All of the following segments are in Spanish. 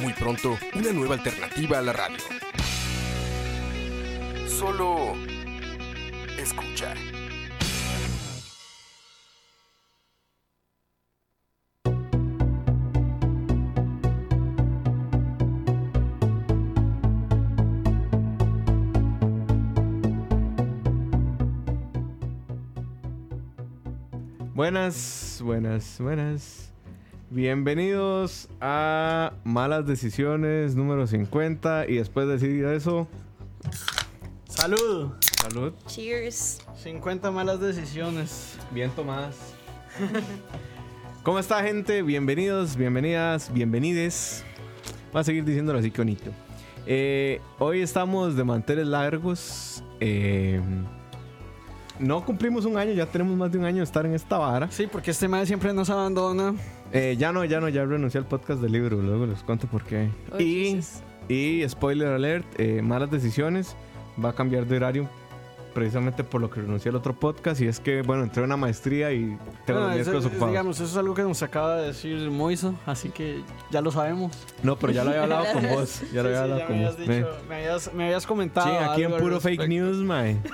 Muy pronto, una nueva alternativa a la radio. Solo escucha. Buenas, buenas, buenas. Bienvenidos a Malas Decisiones número 50. Y después de decir eso, Salud. salud. Cheers. 50 malas decisiones. Bien tomadas. ¿Cómo está, gente? Bienvenidos, bienvenidas, bienvenides. Voy a seguir diciéndolo así que bonito. Eh, hoy estamos de manteles largos. Eh, no cumplimos un año, ya tenemos más de un año de estar en esta vara. Sí, porque este madre siempre nos abandona. Eh, ya no, ya no, ya renuncié al podcast del libro, luego les cuento por qué. Oh, y, Jesus. y spoiler alert, eh, malas decisiones, va a cambiar de horario precisamente por lo que renuncié al otro podcast y es que, bueno, entré a una maestría y tengo Bueno, los miércoles ocupados. digamos, eso es algo que nos acaba de decir Moiso, así que ya lo sabemos. No, pero ya lo había hablado con vos, ya lo Sí, había sí, hablado ya con me vos. habías, dicho, me, habías, me habías comentado. Sí, aquí en puro fake news, mae.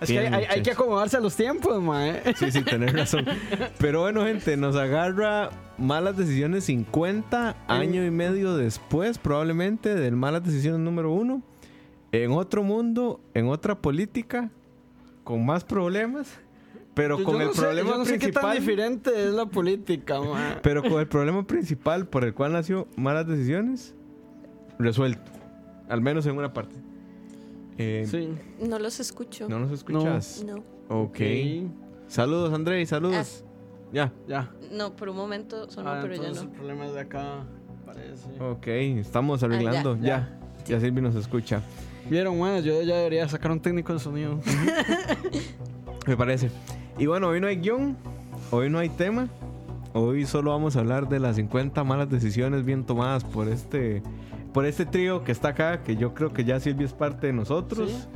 Es que hay, hay- que acomodarse a los tiempos, mae. Sí, sí, tenés razón. Pero bueno, gente, nos agarra malas decisiones 50 año y medio después, probablemente, del malas decisiones número uno. En otro mundo, en otra política, con más problemas, pero Yo- con yo el no sé- problema yo no sé qué tan principal. diferente es la política, mae. pero con el problema principal por el cual nació malas decisiones, resuelto. Al menos en una parte. Eh, Sí. No los escucho. ¿No nos escuchas? No. Ok. Saludos, André, saludos. Ya. Ya. No, por un momento sonó, Ah, pero ya no. el problema es de acá, parece. Ok, estamos arreglando. ya. ya. Ya Silvi nos escucha. Vieron, bueno, yo ya debería sacar un técnico de sonido. Me parece. Y bueno, hoy no hay guion, hoy no hay tema. Hoy solo vamos a hablar de las 50 malas decisiones bien tomadas por este por este trío que está acá, que yo creo que ya Silvi es parte de nosotros.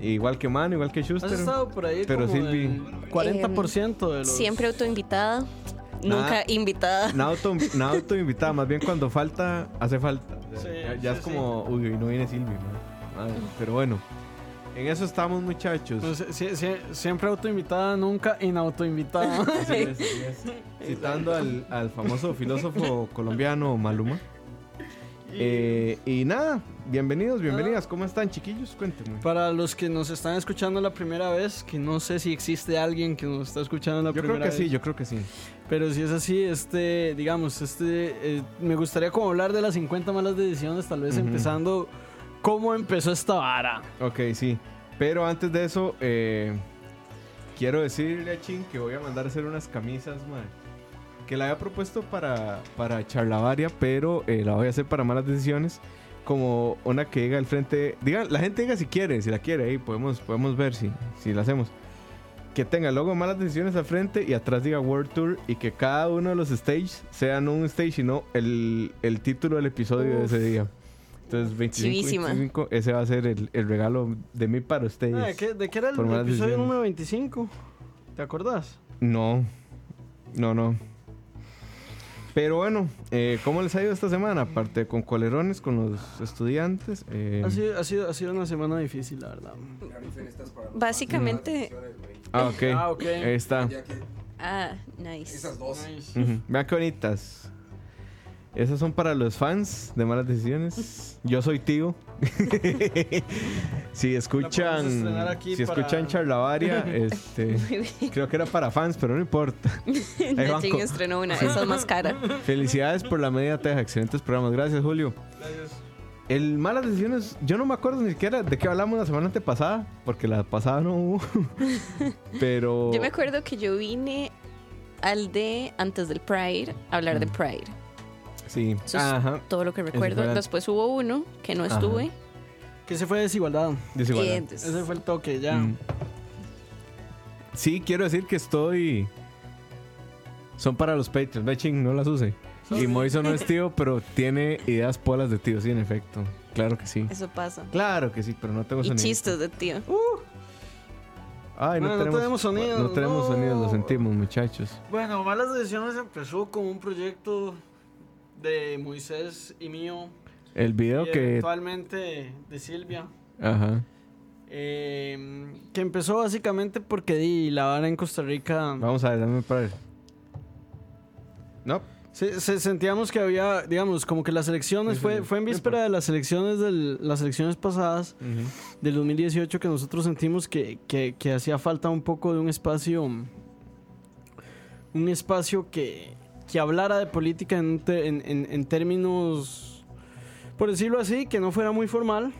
Igual que Mano, igual que Has Schuster. estado por ahí Pero como Silvi- el 40% de los... Siempre autoinvitada. Nunca invitada. Nada auto, nada autoinvitada, más bien cuando falta, hace falta. Sí, ya ya sí, es como, uy, no viene Silvi, ¿no? Madre, Pero bueno, en eso estamos, muchachos. Sie- siempre autoinvitada, nunca inautoinvitada. Así es, así es. Citando al, al famoso filósofo colombiano Maluma. Eh, y nada, bienvenidos, bienvenidas. ¿Cómo están, chiquillos? Cuéntenme. Para los que nos están escuchando la primera vez, que no sé si existe alguien que nos está escuchando la Yo primera creo que vez. sí, yo creo que sí. Pero si es así, este, digamos, este, eh, me gustaría como hablar de las 50 malas decisiones, tal vez empezando cómo empezó esta vara. Ok, sí. Pero antes de eso, eh, quiero decirle a Chin que voy a mandar a hacer unas camisas, man. Que la había propuesto para, para Charlavaria, pero eh, la voy a hacer para malas decisiones. Como una que diga al frente. Diga, la gente diga si quiere, si la quiere, ahí podemos, podemos ver si, si la hacemos. Que tenga de malas decisiones al frente y atrás diga World Tour y que cada uno de los stages sea no un stage, sino el, el título del episodio de ese día. Entonces, 25, Chivísima. 25, ese va a ser el, el regalo de mí para ustedes. Ah, ¿de, qué, de qué era el episodio decisiones. número 25? ¿Te acordás? No, no, no. Pero bueno, eh, ¿cómo les ha ido esta semana? Aparte con colerones, con los estudiantes. eh, Ha, sido, ha, sido, ha sido una semana difícil, la verdad. Básicamente. ah, ok. Ah, ok. Ahí está. Ah, nice. Nice. Ujú. Vean qué bonitas. Esas son para los fans de malas decisiones. Yo soy tío. si escuchan, si para- escuchan Charlavaria, este, creo que era para fans, pero no importa. Nachin estrenó una, esa es más cara. Felicidades por la media teja, excelentes programas. Gracias, Julio. El malas decisiones, yo no me acuerdo ni siquiera de qué hablamos la semana antepasada, porque la pasada no hubo. Pero Yo me acuerdo que yo vine al de antes del Pride a hablar de Pride. Sí. Eso es Ajá. todo lo que recuerdo. Después hubo uno que no estuve. Que se fue desigualdad. Desigualdad. Des- Ese fue el toque, ya. Mm. Sí, quiero decir que estoy. Son para los Patreons. Ve, ching, no las use. Y Moiso no es tío, pero tiene ideas polas de tío, sí, en efecto. Claro que sí. Eso pasa. Claro que sí, pero no tengo Y sonido. chistes de tío. Ay, no, Bueno, no tenemos, tenemos sonidos, No tenemos no. sonidos, lo sentimos, muchachos. Bueno, Malas Decisiones empezó como un proyecto de Moisés y mío. El video y que. Eventualmente de Silvia. Ajá. eh, que empezó básicamente porque di la vara en Costa Rica. Vamos a ver, dame para. No. Se, se- sentíamos que había, digamos, como que las elecciones, Sí, fue, fue en víspera de las elecciones del, las elecciones pasadas del 2018 que nosotros sentimos que, que- que hacía falta un poco de un espacio, un espacio que, que hablara de política en, en- en- en términos, por decirlo así, que no fuera muy formal,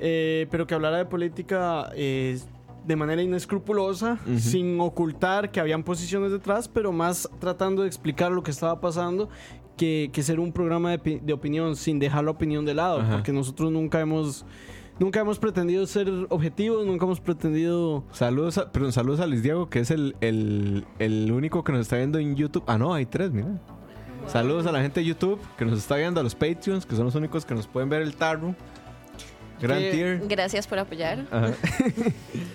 eh, pero que hablara de política eh, de manera inescrupulosa, sin ocultar que habían posiciones detrás, pero más tratando de explicar lo que estaba pasando que, que ser un programa de, de opinión, sin dejar la opinión de lado, Ajá. porque nosotros nunca hemos... Nunca hemos pretendido ser objetivos, nunca hemos pretendido... Saludos a, perdón, saludos a Luis Diego, que es el, el, el único que nos está viendo en YouTube. Ah, no, hay tres, mira. Saludos a la gente de YouTube que nos está viendo, a los Patreons, que son los únicos que nos pueden ver el tarro. Gran tier. Gracias por apoyar. Ajá.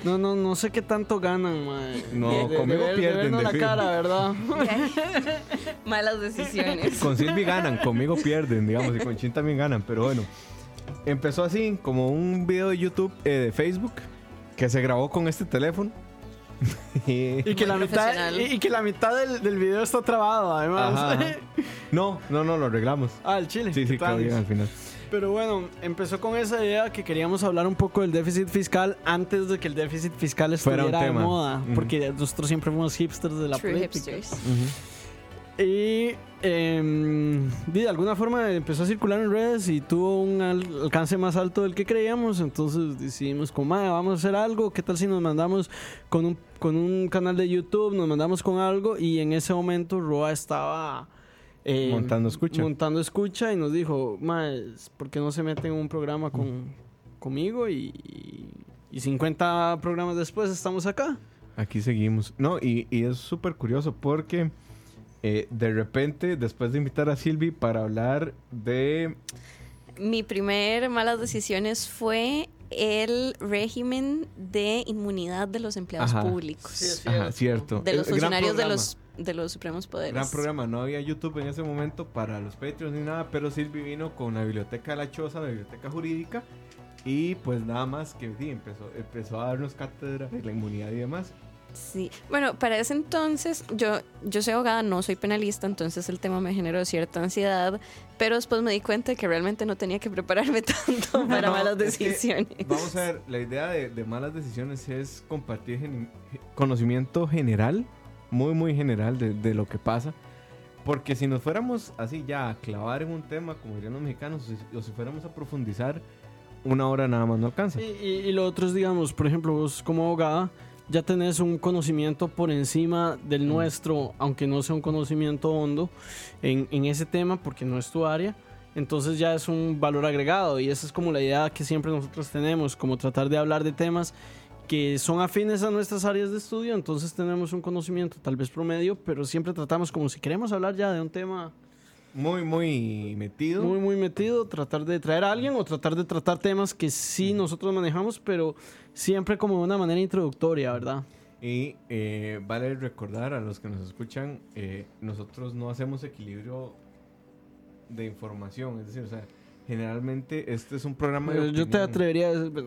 No, no, no sé qué tanto ganan, mae. No, De- conmigo de ver- de pierden, de la cara, ¿verdad? Malas decisiones. Con Silvi ganan, conmigo pierden, digamos, y con Chin también ganan, pero bueno. Empezó así, como un video de YouTube, eh, de Facebook, que se grabó con este teléfono. y, que, la mitad, y, y que la mitad del, del video está trabado, además. Ajá, ajá. No, no, no, lo arreglamos. ah, el chile. Sí, sí, quedó bien al final. Pero bueno, empezó con esa idea que queríamos hablar un poco del déficit fiscal antes de que el déficit fiscal estuviera de moda. Ujú. Porque nosotros siempre fuimos hipsters de la True política. hipsters. Y em, de alguna forma empezó a circular en redes y tuvo un al- alcance más alto del que creíamos. Entonces decidimos, como, "Mae, vamos a hacer algo. ¿Qué tal si nos mandamos con un, con un canal de YouTube? Nos mandamos con algo. Y en ese momento Roa estaba... eh, Montando escucha. Montando escucha y nos dijo, Mae, ¿por qué no se meten en un programa con, conmigo? Y, y 50 programas después estamos acá. Aquí seguimos. No, y, y es súper curioso porque eh, de repente, después de invitar a Silvi para hablar de... Mi primer malas decisiones fue el régimen de inmunidad de los empleados Ajá. públicos. Sí, es Ajá, cierto. De los Eh, gran funcionarios de los, de los supremos poderes. Gran programa, no había YouTube en ese momento para los Patreons ni nada, pero Silvi vino con la biblioteca de la Choza, la biblioteca jurídica, y pues nada más que sí, empezó, empezó a darnos cátedra de la inmunidad y demás. Sí. Bueno, para ese entonces, yo, yo soy abogada, no soy penalista, entonces el tema me generó cierta ansiedad, pero después me di cuenta de que realmente no tenía que prepararme tanto para No, malas es que, decisiones. Vamos a ver, la idea de, de malas decisiones es compartir conocimiento general, muy, muy general de, de lo que pasa. Porque si nos fuéramos así ya a clavar en un tema, como dirían los mexicanos, o si, o si fuéramos a profundizar, una hora nada más no alcanza. Y, y- y lo otro es, digamos, por ejemplo, vos como abogada ya tenés un conocimiento por encima del nuestro, aunque no sea un conocimiento hondo en, en ese tema, porque no es tu área. Entonces ya es un valor agregado y esa es como la idea que siempre nosotros tenemos, como tratar de hablar de temas que son afines a nuestras áreas de estudio, entonces tenemos un conocimiento tal vez promedio, pero siempre tratamos como si queremos hablar ya de un tema Muy, muy metido. muy, muy metido, tratar de traer a alguien o tratar de tratar temas que sí nosotros manejamos, pero siempre como de una manera introductoria, ¿verdad? Y eh, vale recordar a los que nos escuchan, eh, nosotros no hacemos equilibrio de información. Es decir, o sea, generalmente este es un programa de Pero yo te atrevería a decir,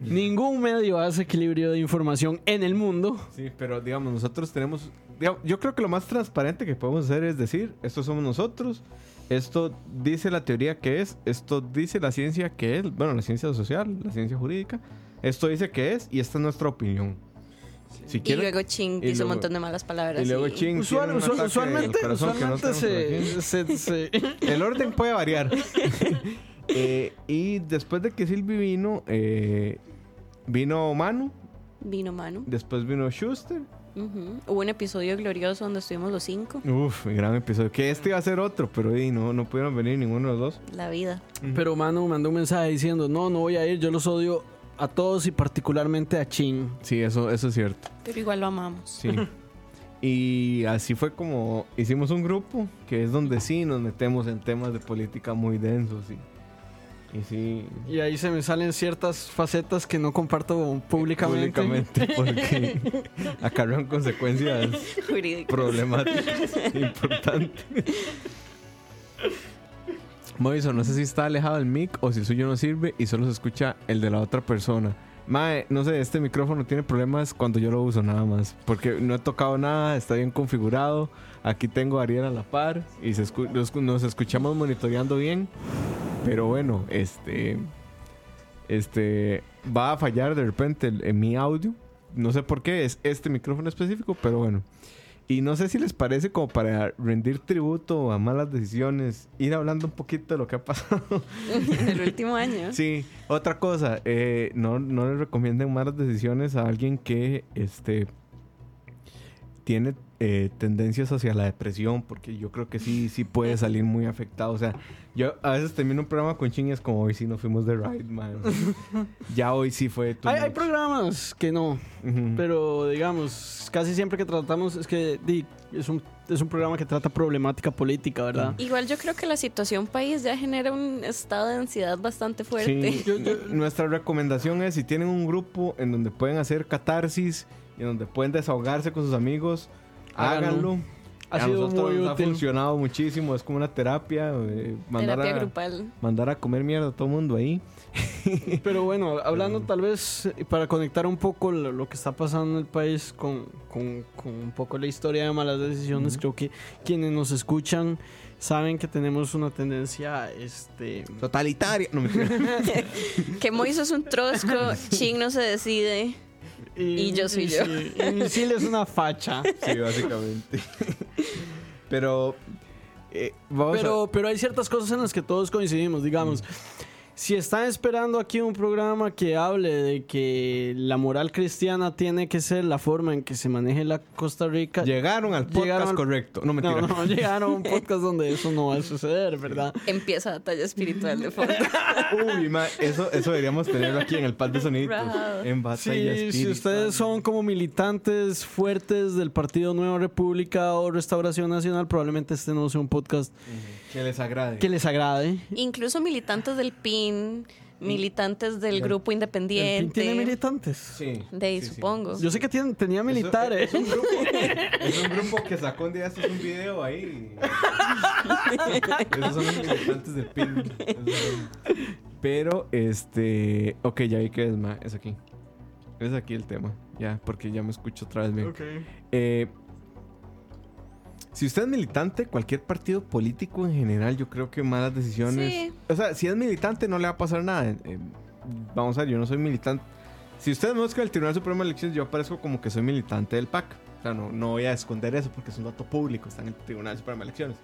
ningún medio hace equilibrio de información en el mundo. Sí, pero digamos, nosotros tenemos... digamos, yo creo que lo más transparente que podemos hacer es decir, esto somos nosotros, esto dice la teoría que es, esto dice la ciencia que es, bueno, la ciencia social, la ciencia jurídica, esto dice que es y esta es nuestra opinión. Si Y luego Ching y dice un luego- montón de malas palabras. y luego Ching Usual- un usual- usualmente no usualmente se- El orden puede variar. Eh, y después de que Silvi vino, eh, vino Manu, Vino Manu. después vino Schuster Hubo un episodio glorioso donde estuvimos los cinco. Uf, gran episodio. Que este iba a ser otro, pero di, no, no pudieron venir ninguno de los dos. La vida. Pero Manu mandó un mensaje diciendo, no, no voy a ir, yo los odio a todos y particularmente a Chin. Sí, eso, eso es cierto. Pero igual lo amamos. Sí. y así fue como hicimos un grupo, que es donde sí nos metemos en temas de política muy densos. Y, y sí, Y ahí se me salen ciertas facetas que no comparto públicamente. públicamente, porque acarrean consecuencias Jurídico. problemáticas importantes. Moiso, no sé si está alejado el mic o si el suyo no sirve y solo se escucha el de la otra persona. Mae, no sé, este micrófono tiene problemas cuando yo lo uso nada más. Porque no he tocado nada, está bien configurado. Aquí tengo a Ariel a la par y nos, escuchamos monitoreando bien. Pero bueno, este. Este. Va a fallar de repente en mi audio. No sé por qué, es este micrófono específico, pero bueno. Y no sé si les parece como para rendir tributo a malas decisiones, ir hablando un poquito de lo que ha pasado. El último año. Sí, otra cosa, eh, no, no les recomienden malas decisiones a alguien que este tiene eh, tendencias hacia la depresión, porque yo creo que sí, sí puede salir muy afectado. O sea, yo a veces termino un programa con chingas como hoy sí nos fuimos de ride, man. ya hoy sí fue Hay, hay much. programas que no, Ujú. pero digamos, casi siempre que tratamos es que di, es, un, es un programa que trata problemática política, ¿verdad? Igual yo creo que la situación país ya genera un estado de ansiedad bastante fuerte. Sí, nuestra recomendación es si tienen un grupo en donde pueden hacer catarsis y en donde pueden desahogarse con sus amigos, Háganlo. háganlo. Ha a sido nosotros muy nos ha útil. funcionado muchísimo, es como una terapia, eh, mandar, Terapia a, grupal. mandar a comer mierda a todo el mundo ahí. Pero bueno, hablando tal vez eh, para conectar un poco lo, lo que está pasando en el país con, con- con un poco la historia de malas decisiones, creo que quienes nos escuchan saben que tenemos una tendencia, este... Totalitaria. No, mentira. Que Moiso es un trosco, Ching no se decide. Y yo soy yo. sí, y Misil es una facha. sí, básicamente. Pero eh, vamos Pero, pero hay ciertas cosas en las que todos coincidimos, digamos. Si están esperando aquí un programa que hable de que la moral cristiana tiene que ser la forma en que se maneje la Costa Rica. Llegaron al podcast Llegaron al- correcto. No, mentira. no, no, llegaron a un podcast donde eso no va a suceder, ¿verdad? Empieza batalla espiritual de fondo. Uy, ma, eso, eso deberíamos tenerlo aquí en el pad de sonidos. Bravo. En batalla Sí, si espiritual. ustedes son como militantes fuertes del Partido Nueva República o Restauración Nacional, probablemente este no sea un podcast Que les agrade. que les agrade. Incluso militantes del PIN, militantes del grupo ¿El PIN independiente. tiene militantes? Sí. De ahí, sí, sí. supongo. Yo sé que tienen- tenía Eso- militares. Es un grupo, es un grupo que sacó un día un video ahí. Esos son los militantes del PIN. Pero, este. Ok, ya vi que es más. Es aquí. Es aquí el tema. Ya, porque ya me escucho otra vez bien. Ok. Eh, si usted es militante, cualquier partido político en general, yo creo que malas decisiones. Sí. O sea, si es militante, no le va a pasar nada. Eh, vamos a ver, yo no soy militante. Si ustedes me buscan el Tribunal Supremo de Elecciones, yo aparezco como que soy militante del PAC. O sea, no, no voy a esconder eso porque es un dato público, está en el Tribunal Supremo de Elecciones.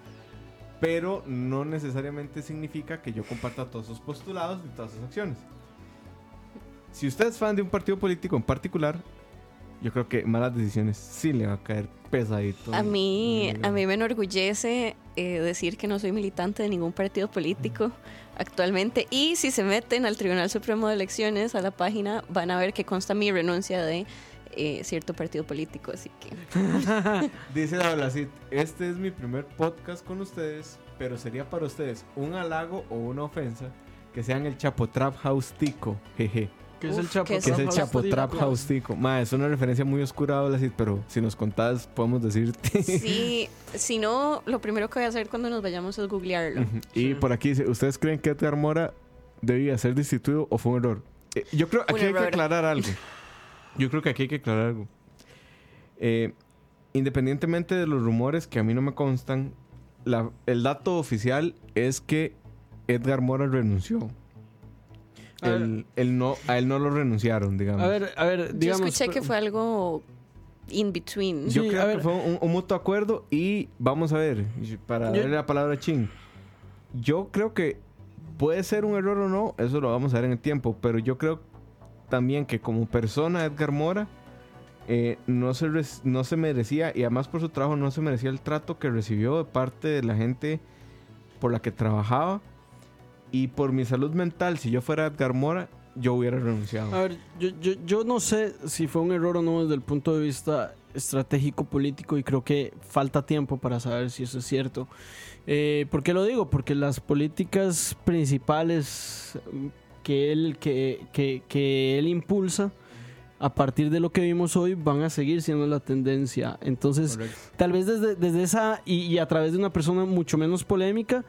Pero no necesariamente significa que yo comparta todos sus postulados y todas sus acciones. Si usted es fan de un partido político en particular, yo creo que malas decisiones sí le va a caer pesadito. A mí, a mí me enorgullece eh, decir que no soy militante de ningún partido político actualmente. Y si se meten al Tribunal Supremo de Elecciones, a la página, van a ver que consta mi renuncia de eh, cierto partido político. Así que Dice la Blacit, este es mi primer podcast con ustedes, pero sería para ustedes un halago o una ofensa que sean el Chapo Trap House Tico, jeje. ¿Qué es Uf, el Chapo ¿qué es Que es el Chapo? Trap House Tico. Ma, es una referencia muy oscura, pero si nos contás, podemos decirte. sí, si no, lo primero que voy a hacer cuando nos vayamos es googlearlo. Y por aquí dice, ¿ustedes creen que Edgar Mora debía ser destituido o fue un error? Eh, yo creo Un aquí hay que aclarar algo. Yo creo que aquí hay que aclarar algo. Eh, independientemente de los rumores que a mí no me constan, la- el dato oficial es que Edgar Mora renunció. Él, él no, a él no lo renunciaron, digamos. A ver, a ver, digamos. Yo escuché que fue algo in between. Yo Sí, creo a que ver. fue un, un mutuo acuerdo y vamos a ver, para Yo- darle la palabra a Chin. Yo creo que puede ser un error o no, eso lo vamos a ver en el tiempo, pero yo creo también que como persona Edgar Mora eh, no, se res- no se merecía, y además por su trabajo no se merecía el trato que recibió de parte de la gente por la que trabajaba. Y por mi salud mental, si yo fuera Edgar Mora, yo hubiera renunciado. A ver, yo, yo, yo no sé si fue un error o no desde el punto de vista estratégico político y creo que falta tiempo para saber si eso es cierto. Eh, ¿Por qué lo digo? Porque las políticas principales mm, que él, que, que, que él impulsa a partir de lo que vimos hoy van a seguir siendo la tendencia. Entonces, tal vez desde, desde esa y, y a través de una persona mucho menos polémica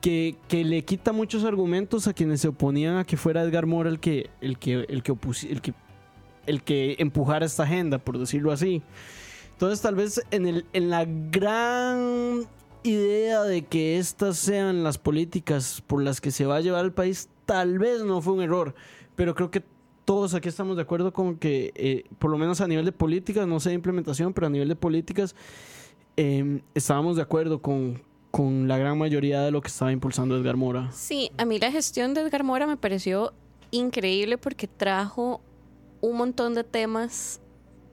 que, le quita muchos argumentos a quienes se oponían a que fuera Edgar Mora el que el que el que el que el que empujara esta agenda, por decirlo así. Entonces, tal vez en el en la gran idea de que estas sean las políticas por las que se va a llevar el país, tal vez no fue un error, pero creo que todos aquí estamos de acuerdo con que, eh, por lo menos a nivel de políticas, no sé de implementación, pero a nivel de políticas, eh, estábamos de acuerdo con, con la gran mayoría de lo que estaba impulsando Edgar Mora. Sí, a mí la gestión de Edgar Mora me pareció increíble porque trajo un montón de temas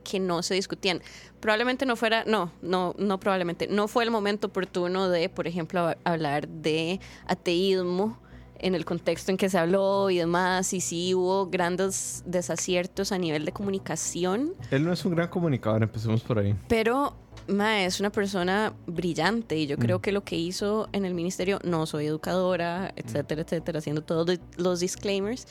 que no se discutían. Probablemente no fuera, no, no, no probablemente, no fue el momento oportuno de, por ejemplo, hablar de ateísmo en el contexto en que se habló y demás, y sí hubo grandes desaciertos a nivel de comunicación, Él no es un gran comunicador, empecemos por ahí. pero Ma es una persona brillante y yo Mm. creo que lo que hizo en el ministerio, no soy educadora, etcétera, etcétera, haciendo todos los disclaimers.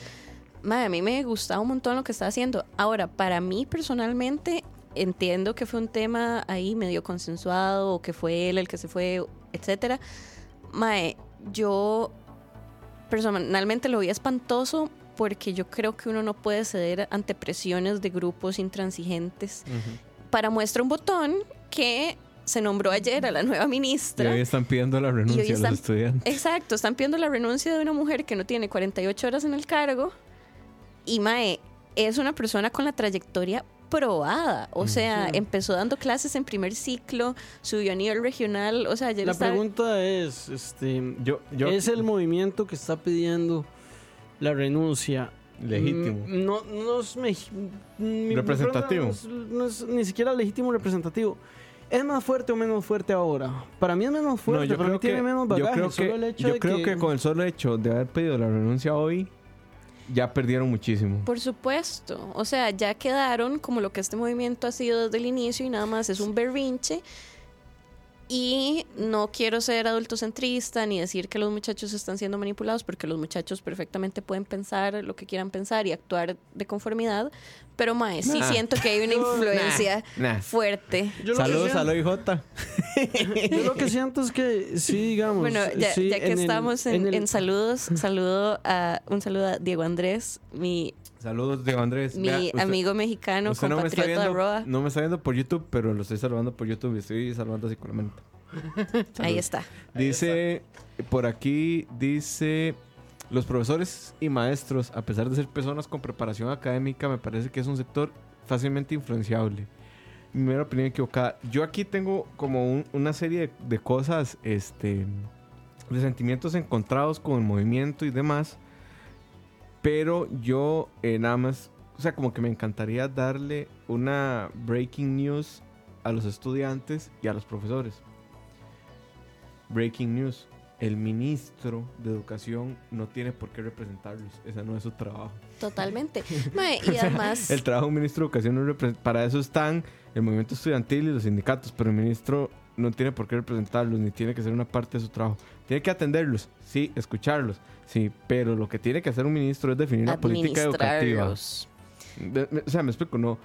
Ma, a mí me gustaba un montón lo que está haciendo. Ahora, para mí personalmente, entiendo que fue un tema ahí medio consensuado o que fue él el que se fue, etcétera. Mae, yo personalmente lo vi espantoso porque yo creo que uno no puede ceder ante presiones de grupos intransigentes para muestra un botón que se nombró ayer a la nueva Y ministra. hoy están pidiendo la renuncia de los estudiantes. Exacto, están pidiendo la renuncia de una mujer que no tiene 48 horas en el cargo. Y Mae es una persona con la trayectoria probada. O sea, empezó dando clases en primer ciclo, subió a nivel regional. O sea, ya La pregunta es, este, Yo, yo, ¿es el movimiento que está pidiendo la renuncia legítimo. Mm, No, no es mi- Representativo. No es, no es ni siquiera legítimo representativo. ¿Es más fuerte o menos fuerte ahora? Para mí es menos fuerte, no, yo para mí creo que, tiene menos bagaje. yo creo solo que, el hecho yo de creo que... con el solo hecho de haber pedido la renuncia hoy, ya perdieron muchísimo. Por supuesto. O sea, ya quedaron como lo que este movimiento ha sido desde el inicio y nada más es un berrinche. Y no quiero ser adultocentrista ni decir que los muchachos están siendo manipulados porque los muchachos perfectamente pueden pensar lo que quieran pensar y actuar de conformidad. Pero, mae, sí siento que hay una influencia Nah. fuerte. Lo Saludos a Loy J. Yo lo que siento es que sí, digamos. Bueno, ya, sí, ya que en el- estamos en, el- en saludos, saludo a, un saludo a Diego Andrés, mi, Saludos, Diego Andrés. mi Vea, usted- amigo mexicano, usted no me, está compatriota de viendo, Roa. no me está viendo por YouTube, pero lo estoy saludando por YouTube y estoy saludando así con la mente. Ahí está. Dice, por aquí, dice, los profesores y maestros, a pesar de ser personas con preparación académica, me parece que es un sector fácilmente influenciable. Mi primera opinión equivocada. Yo aquí tengo como un- una serie de, de cosas, este, de sentimientos encontrados con el movimiento y demás, pero yo eh, nada más, o sea, como que me encantaría darle una breaking news a los estudiantes y a los profesores. Breaking news. El ministro de Educación no tiene por qué representarlos. Ese no es su trabajo. Totalmente. Mae, y además, El trabajo de un ministro de Educación no repre- Para eso están el movimiento estudiantil y los sindicatos, pero el ministro no tiene por qué representarlos, ni tiene que ser una parte de su trabajo. Tiene que atenderlos, sí, escucharlos, sí, pero lo que tiene que hacer un ministro es definir una política educativa. administrarlos. De- me- o sea, me explico, no.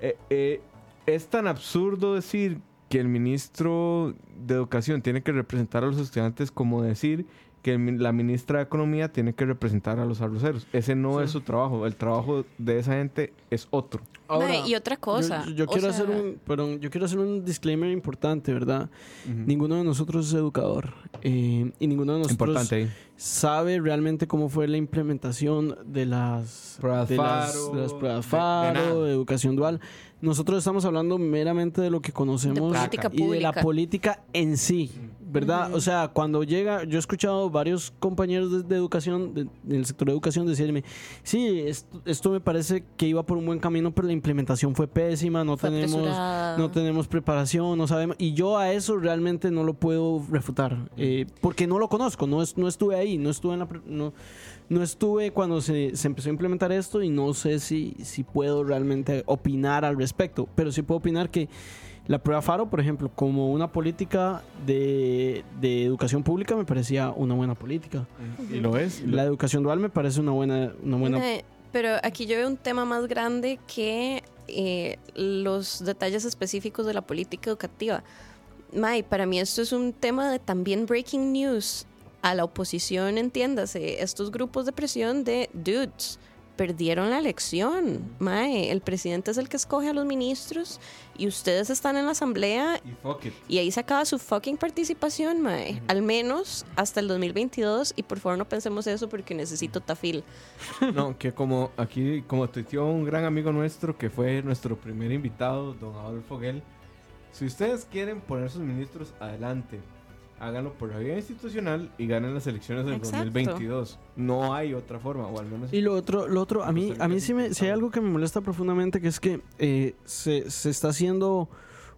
Eh, eh, es tan absurdo decir que el ministro de Educación tiene que representar a los estudiantes como decir que la ministra de Economía tiene que representar a los arroceros. Ese no Sí. es su trabajo. El trabajo de esa gente es otro. Ahora, y otra cosa. Yo, quiero sea, hacer un, perdón, yo quiero hacer un disclaimer importante, ¿verdad? Ninguno de nosotros es educador eh, y ninguno de nosotros Importante sabe realmente cómo fue la implementación de las Pruebas de las, de las pruebas de- de FARO, nada. de, educación dual. Nosotros estamos hablando meramente de lo que conocemos y de la política en sí. ¿Verdad? O sea, cuando llega, yo he escuchado varios compañeros de, de educación, de- del sector de educación, decirme, sí, esto, esto me parece que iba por un buen camino, pero la implementación fue pésima, no Fue tenemos, apresurada. no tenemos preparación, no sabemos, y yo a eso realmente no lo puedo refutar, eh, porque no lo conozco, no, es- no estuve ahí, no estuve en la, no, no estuve cuando se, se empezó a implementar esto y no sé si, si puedo realmente opinar al respecto, pero sí puedo opinar que la prueba Faro, por ejemplo, como una política de, de educación pública me parecía una buena política. Y lo es. La educación dual me parece una buena... Una buena Pero aquí yo veo un tema más grande que eh, los detalles específicos de la política educativa. May, para mí esto es un tema de también breaking news a la oposición, entiéndase, estos grupos de presión de dudes perdieron la elección. Mae, el presidente es el que escoge a los ministros y ustedes están en la asamblea Y fuck it. y ahí se acaba su fucking participación, mae. Al menos hasta el 2022 y por favor no pensemos eso porque necesito tafil. No, que como aquí, como tuiteó un gran amigo nuestro que fue nuestro primer invitado, don Adolfo Guel, si ustedes quieren poner sus ministros adelante, háganlo por la vía institucional y ganen las elecciones del Exacto. 2022. No hay otra forma, o al menos... Y lo otro, lo otro a mí, a mí sí, me, sí hay algo que me molesta profundamente, que es que eh, se, se está haciendo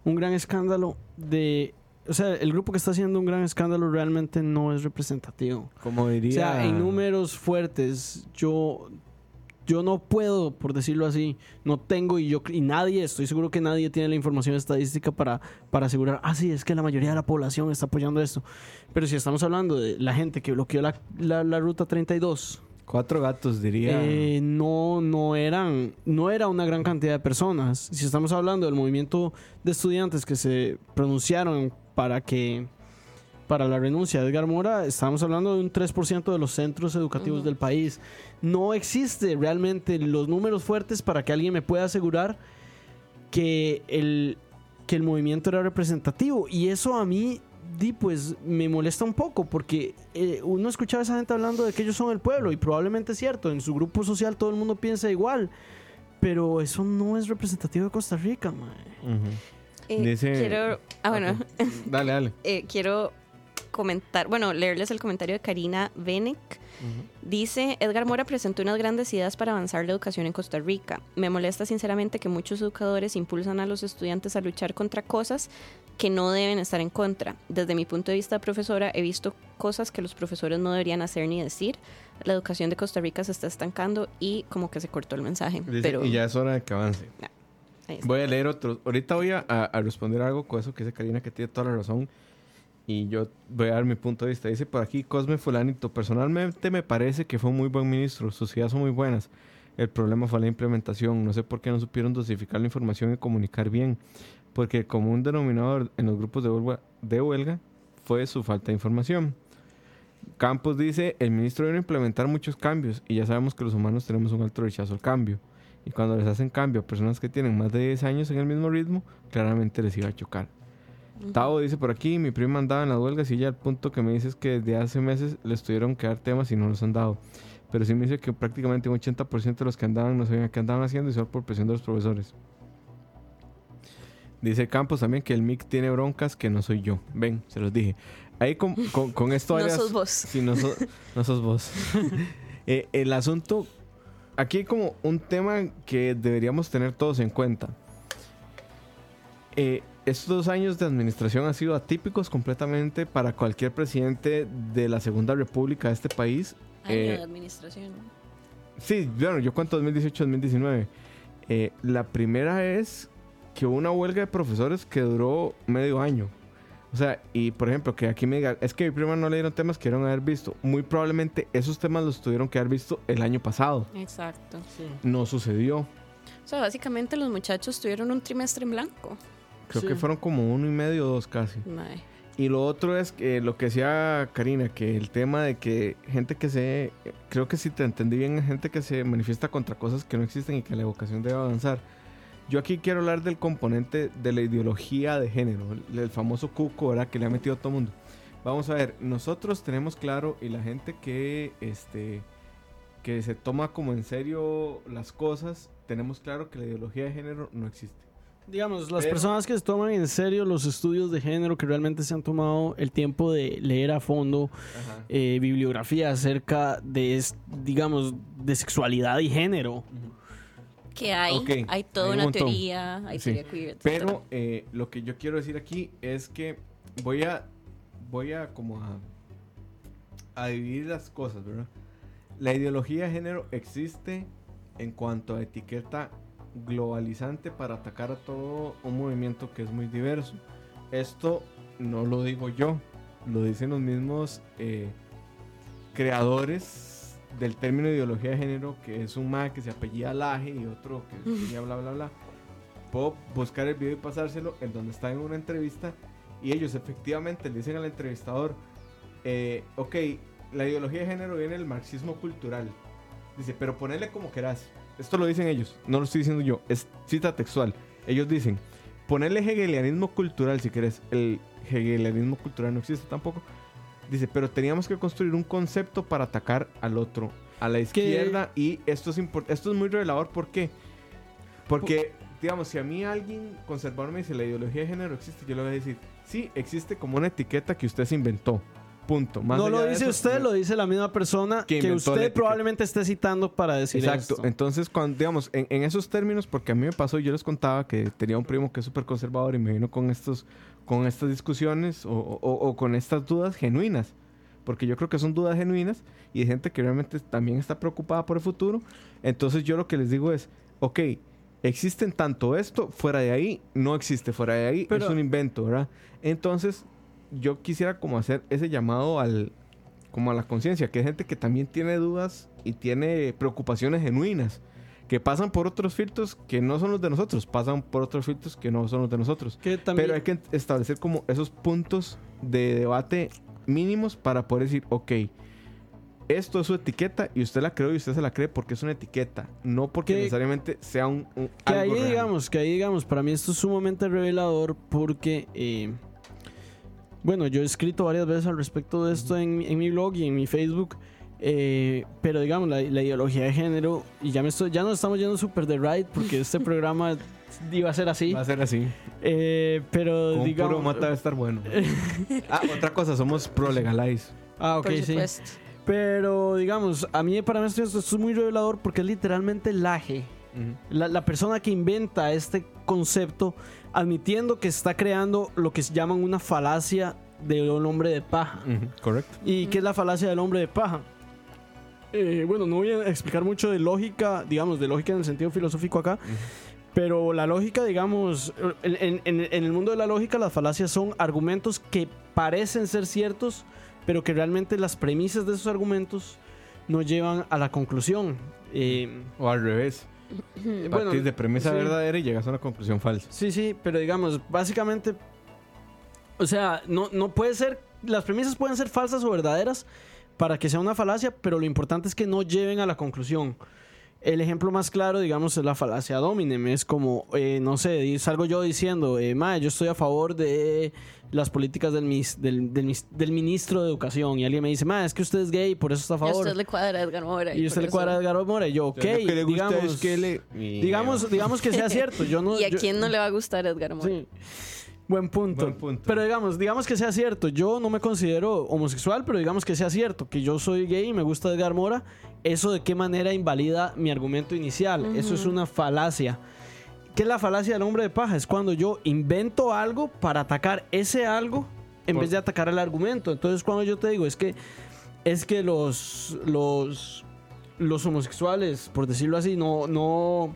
un gran escándalo de... O sea, el grupo que está haciendo un gran escándalo realmente no es representativo. como O diría... sea, en números fuertes, yo, yo no puedo, por decirlo así, no tengo y yo y nadie, estoy seguro que nadie tiene la información estadística para, para asegurar, ah, sí, es que la mayoría de la población está apoyando esto. Pero si estamos hablando de la gente que bloqueó la, la, la ruta 32, Cuatro gatos, diría... eh, no, no eran, no era una gran cantidad de personas. Si estamos hablando del movimiento de estudiantes que se pronunciaron para que para la renuncia de Edgar Mora, estamos hablando de un 3% de los centros educativos del país. No existe realmente los números fuertes para que alguien me pueda asegurar que el, que el movimiento era representativo. Y eso a mí, di, pues, me molesta un poco, porque eh, uno escuchaba a esa gente hablando de que ellos son el pueblo, y probablemente es cierto, en su grupo social todo el mundo piensa igual. Pero eso no es representativo de Costa Rica, mae. Eh, Dice- quiero, ah, bueno. Dale, dale. eh, quiero comentar, bueno, leerles el comentario de Karina Benek. Dice, Edgar Mora presentó unas grandes ideas para avanzar la educación en Costa Rica. Me molesta sinceramente que muchos educadores impulsan a los estudiantes a luchar contra cosas que no deben estar en contra. Desde mi punto de vista de profesora, he visto cosas que los profesores no deberían hacer ni decir. La educación de Costa Rica se está estancando y como que se cortó el mensaje. Dice, pero y ya es hora de que avance. está. Voy a leer otros. Ahorita voy a responder algo con eso que dice Karina, que tiene toda la razón. Y yo voy a dar mi punto de vista. Dice por aquí Cosme Fulanito. Personalmente me parece que fue un muy buen ministro. Sus ideas son muy buenas. El problema fue la implementación. No sé por qué no supieron dosificar la información y comunicar bien. Porque el común denominador en los grupos de huelga, de huelga fue su falta de información. Campos dice, el ministro debe implementar muchos cambios y ya sabemos que los humanos tenemos un alto rechazo al cambio. Y cuando les hacen cambio a personas que tienen más de 10 años en el mismo ritmo, claramente les iba a chocar. Tavo dice por aquí, mi prima andaba en las huelgas y ya al punto que me dice es que desde hace meses les tuvieron que dar temas y no los han dado. Pero sí me dice que prácticamente un 80% de los que andaban no sabían qué andaban haciendo y solo por presión de los profesores. Dice Campos también que el MIC tiene broncas que no soy yo. Ven, se los dije. Ahí con, con, con esto No varias- sos vos. Sí, no, so- no sos vos. Eh, el asunto, aquí hay como un tema que deberíamos tener todos en cuenta. Eh, estos dos años de administración han sido atípicos completamente para cualquier presidente de la Segunda República de este país. Año Eh, de administración. Sí, bueno, yo cuento 2018-2019. Eh, la primera es que hubo una huelga de profesores que duró medio año. O sea, y por ejemplo, que aquí me diga, es que mi prima no le dieron temas que dieron haber visto. Muy probablemente esos temas los tuvieron que haber visto el año pasado. Exacto. No sucedió. O sea, básicamente los muchachos tuvieron un trimestre en blanco. Creo Sí. que fueron como uno y medio o dos casi. Y lo otro es que lo que decía Karina, que el tema de que gente que se, creo que si te entendí bien, gente que se manifiesta contra cosas que no existen y que la evocación debe avanzar. Yo aquí quiero hablar del componente de la ideología de género, el, el famoso cuco, ¿verdad? Que le ha metido a todo mundo. Vamos a ver, nosotros tenemos claro y la gente que, este, que se toma como en serio las cosas, tenemos claro que la ideología de género no existe. Digamos, las Pero- personas que se toman en serio los estudios de género, que realmente se han tomado el tiempo de leer a fondo eh, bibliografía acerca de, es- digamos, de sexualidad y género. Que hay, hay toda hay un una montón. teoría, hay Sí. teoría queer. Pero eh, lo que yo quiero decir aquí es que voy a voy a como a, a dividir las cosas, ¿verdad? La ideología de género existe en cuanto a etiqueta globalizante para atacar a todo un movimiento que es muy diverso. Esto no lo digo yo, lo dicen los mismos eh, creadores del término ideología de género, que es un ma que se apellida Laje y otro que se apellida bla bla bla. Puedo buscar el video y pasárselo en donde está en una entrevista y ellos efectivamente le dicen al entrevistador, eh, ok, la ideología de género viene del marxismo cultural. Dice, pero ponele como querás. Esto lo dicen ellos, no lo estoy diciendo yo, es cita textual. Ellos dicen, ponerle hegelianismo cultural si querés. El hegelianismo cultural no existe tampoco. Dice, pero teníamos que construir un concepto para atacar al otro, a la izquierda. Y esto es, esto es muy revelador. ¿Por qué? Porque, digamos, si a mí alguien conservador me dice la ideología de género existe, yo le voy a decir, sí, existe como una etiqueta que usted se inventó. Punto. Más no lo dice eso, usted, lo dice la misma persona Que usted probablemente esté citando para decir Exacto. esto. Entonces, cuando, digamos, en, en esos términos, porque a mí me pasó, yo les contaba que tenía un primo que es súper conservador y me vino con estos, con estas discusiones o, o- o con estas dudas genuinas. Porque yo creo que son dudas genuinas y de gente que realmente también está preocupada por el futuro. Entonces, yo lo que les digo es, ok, existen tanto esto, fuera de ahí, no existe, fuera de ahí, Pero- es un invento, ¿verdad? Entonces, yo quisiera como hacer ese llamado al, como a la conciencia, que hay gente que también tiene dudas y tiene preocupaciones genuinas, que pasan por otros filtros que no son los de nosotros, pasan por otros filtros que no son los de nosotros. Que también, Pero hay que establecer como esos puntos de debate mínimos para poder decir, ok, esto es su etiqueta y usted la creó y usted se la cree porque es una etiqueta, no porque Que- necesariamente sea un... un que algo ahí real. digamos, que ahí digamos, para mí esto es sumamente revelador porque, eh, bueno, yo he escrito varias veces al respecto de esto en, mi- en mi blog y en mi Facebook, eh, pero digamos, la, la ideología de género, y ya, me estoy, ya nos estamos yendo súper de right porque este programa iba a ser así, Va a ser así. eh, pero Con digamos... puro mata debe estar bueno. ah, otra cosa, somos pro legalize. Ah, ok, sí. Pero digamos, a mí para mí esto, esto es muy revelador porque es literalmente laje. La, la persona que inventa este concepto admitiendo que está creando lo que se llaman una falacia del hombre de paja. Correcto. ¿Y qué es la falacia del hombre de paja? Eh, bueno, no voy a explicar mucho de lógica, digamos, de lógica en el sentido filosófico acá, pero la lógica, digamos, en, en- en- en el mundo de la lógica las falacias son argumentos que parecen ser ciertos, pero que realmente las premisas de esos argumentos no llevan a la conclusión. Eh, O al revés. Bueno, Partís de premisa sí. verdadera y llegas a una conclusión falsa. Sí, sí, pero digamos, básicamente, o sea, no, no puede ser, las premisas pueden ser falsas o verdaderas para que sea una falacia, pero lo importante es que no lleven a la conclusión. El ejemplo más claro, digamos, es la falacia dominem. Es como, eh, no sé, salgo yo diciendo, eh, "Mae, yo estoy a favor de las políticas del, mis- del, del mis- del ministro de Educación. Y alguien me dice, ma, es que usted es gay, por eso está a Y favor. usted le cuadra a Edgar Mora. Y usted le eso- cuadra a Edgar Mora. Y yo, ok, Lo que le gusta digamos, es que le- y- digamos, digamos que sea cierto. Yo no, ¿Y a yo- quién no le va a gustar Edgar Mora? Sí. Buen punto. Buen punto. Pero digamos, digamos que sea cierto. Yo no me considero homosexual, pero digamos que sea cierto que yo soy gay y me gusta Edgar Mora. ¿Eso de qué manera invalida mi argumento inicial? Eso es una falacia. ¿Qué es la falacia del hombre de paja? Es cuando yo invento algo para atacar ese algo en Por- vez de atacar el argumento. Entonces, cuando yo te digo es que es que los los los homosexuales, por decirlo así, no no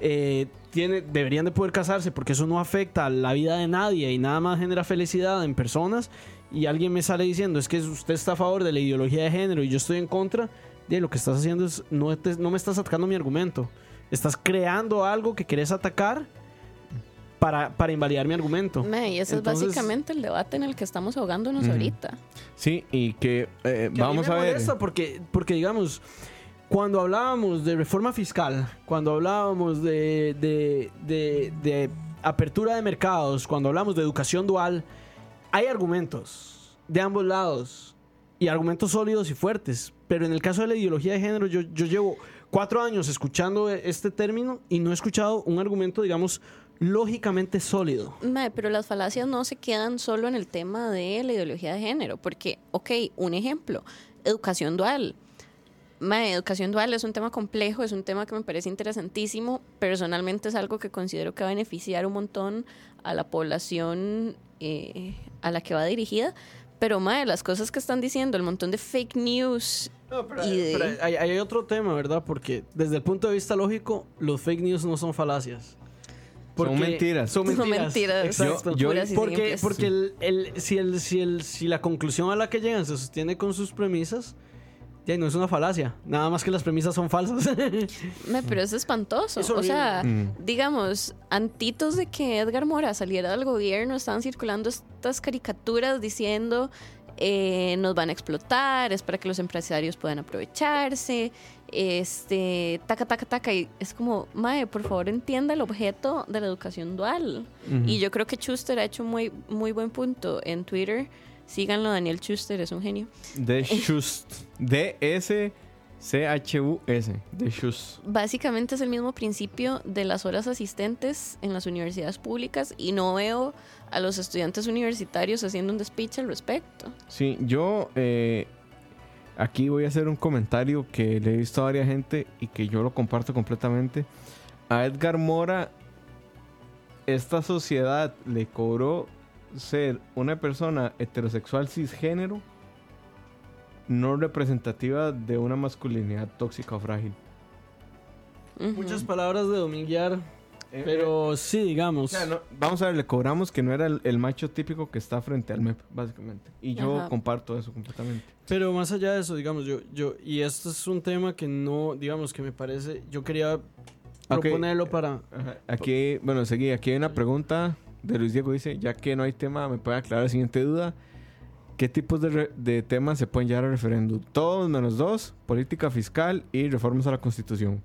eh, tiene, deberían de poder casarse porque eso no afecta a la vida de nadie y nada más genera felicidad en personas y alguien me sale diciendo es que usted está a favor de la ideología de género y yo estoy en contra, de lo que estás haciendo es no, te- no me estás atacando mi argumento, estás creando algo que querés atacar para, para invalidar mi argumento. Me, y ese Entonces- es básicamente el debate en el que estamos ahogándonos Ujú. ahorita. Sí, y que eh, Que vamos mí a ver. molesta porque, porque digamos, cuando hablábamos de reforma fiscal, cuando hablábamos de, de, de- de apertura de mercados, cuando hablamos de educación dual, hay argumentos de ambos lados y argumentos sólidos y fuertes. Pero en el caso de la ideología de género, yo, yo llevo cuatro años escuchando este término y no he escuchado un argumento, digamos, lógicamente sólido. Pero las falacias no se quedan solo en el tema de la ideología de género, porque, ok, un ejemplo, educación dual. Mae, educación dual es un tema complejo, es un tema que me parece interesantísimo. Personalmente es algo que considero que va a beneficiar un montón a la población eh, a la que va dirigida. Pero, mae, las cosas que están diciendo, el montón de fake news No, pero, Y de- pero hay, hay otro tema, ¿verdad? Porque desde el punto de vista lógico, los fake news no son falacias. Son mentiras. Son Son mentiras. mentiras, Exacto. yo- puras y porque porque el, el- si, el, si, el, si la conclusión a la que llegan se sostiene con sus premisas, ya no es una falacia. Nada más que las premisas son falsas. Me, pero es espantoso. Es o sea, horrible. digamos, antitos de que Edgar Mora saliera del gobierno, estaban circulando estas caricaturas diciendo eh, nos van a explotar, es para que los empresarios puedan aprovecharse, este, taca, taca, taca. Y es como, Mae, por favor entienda el objeto de la educación dual. Y yo creo que Schuster ha hecho muy, muy buen punto en Twitter. Síganlo, Daniel Schuster, es un genio. De Shust. D-S-C-H-U-S. De Shust. Básicamente es el mismo principio de las horas asistentes en las universidades públicas y no veo a los estudiantes universitarios haciendo un despiche al respecto. Sí, yo eh, aquí voy a hacer un comentario que le he visto a varias gente y que yo lo comparto completamente. A Edgar Mora, esta sociedad le cobró ser una persona heterosexual cisgénero no representativa de una masculinidad tóxica o frágil. Muchas palabras de dominguear, pero sí, O digamos. sea, no- vamos a ver, le cobramos que no era el, el macho típico que está frente al MEP, básicamente. Y yo Ajá. comparto eso completamente. Pero más allá de eso, digamos, yo, yo, y esto es un tema que no, digamos, que me parece, yo quería proponerlo para... Ajá, Aquí, bueno, seguí. Aquí hay una pregunta de Luis Diego. Dice, ya que no hay tema, ¿me puede aclarar la siguiente duda? ¿Qué tipos de, temas se pueden llevar al referéndum? Todos menos dos, política fiscal y reformas a la constitución.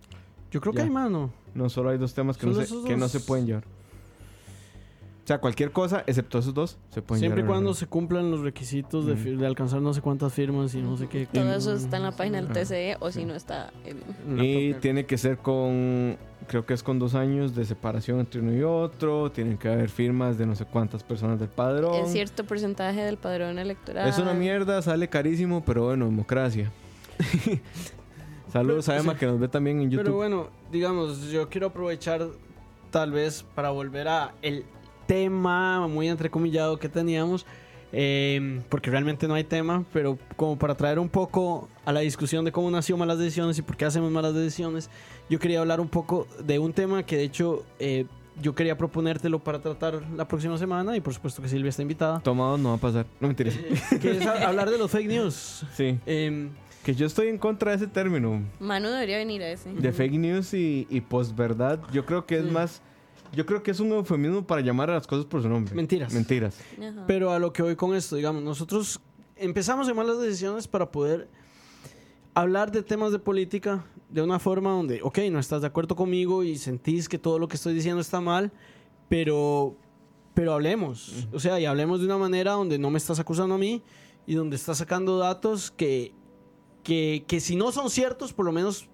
Yo creo que hay mano. No solo hay dos temas que, no se, no pueden llevar. O sea, cualquier cosa, excepto esos dos, se pueden Siempre y cuando se cumplan los requisitos de, Mm. alcanzar no sé cuántas firmas y no sé qué. Todo eso está en la página del Ah. TCE o si no está en... en la Y tiene que ser con, creo que es con dos años de separación entre uno y otro. Tienen que haber firmas de no sé cuántas personas del padrón. Es cierto porcentaje del padrón electoral. Es una mierda, sale carísimo, pero bueno, democracia. Saludos a Pero- Emma que nos ve también en YouTube. Pero bueno, digamos, yo quiero aprovechar tal vez para volver a el tema muy entrecomillado que teníamos, eh, porque realmente no hay tema, pero como para traer un poco a la discusión de cómo nació malas decisiones y por qué hacemos malas decisiones, yo quería hablar un poco de un tema que de hecho eh, yo quería proponértelo para tratar la próxima semana y por supuesto que Silvia está invitada, Tomado no va a pasar. No mentiras. que es a- hablar de los fake news. Sí. Em, Que yo estoy en contra de ese término. Manu debería venir a ese. De fake news y, y posverdad. Yo creo que es más. Yo creo que es un eufemismo para llamar a las cosas por su nombre. Mentiras. Mentiras. Ajá. Pero a lo que voy con esto, digamos, nosotros empezamos en malas decisiones para poder hablar de temas de política de una forma donde, ok, no estás de acuerdo conmigo y sentís que todo lo que estoy diciendo está mal, pero, pero hablemos. O sea, y hablemos de una manera donde no me estás acusando a mí y donde estás sacando datos que, que, que si no son ciertos, por lo menos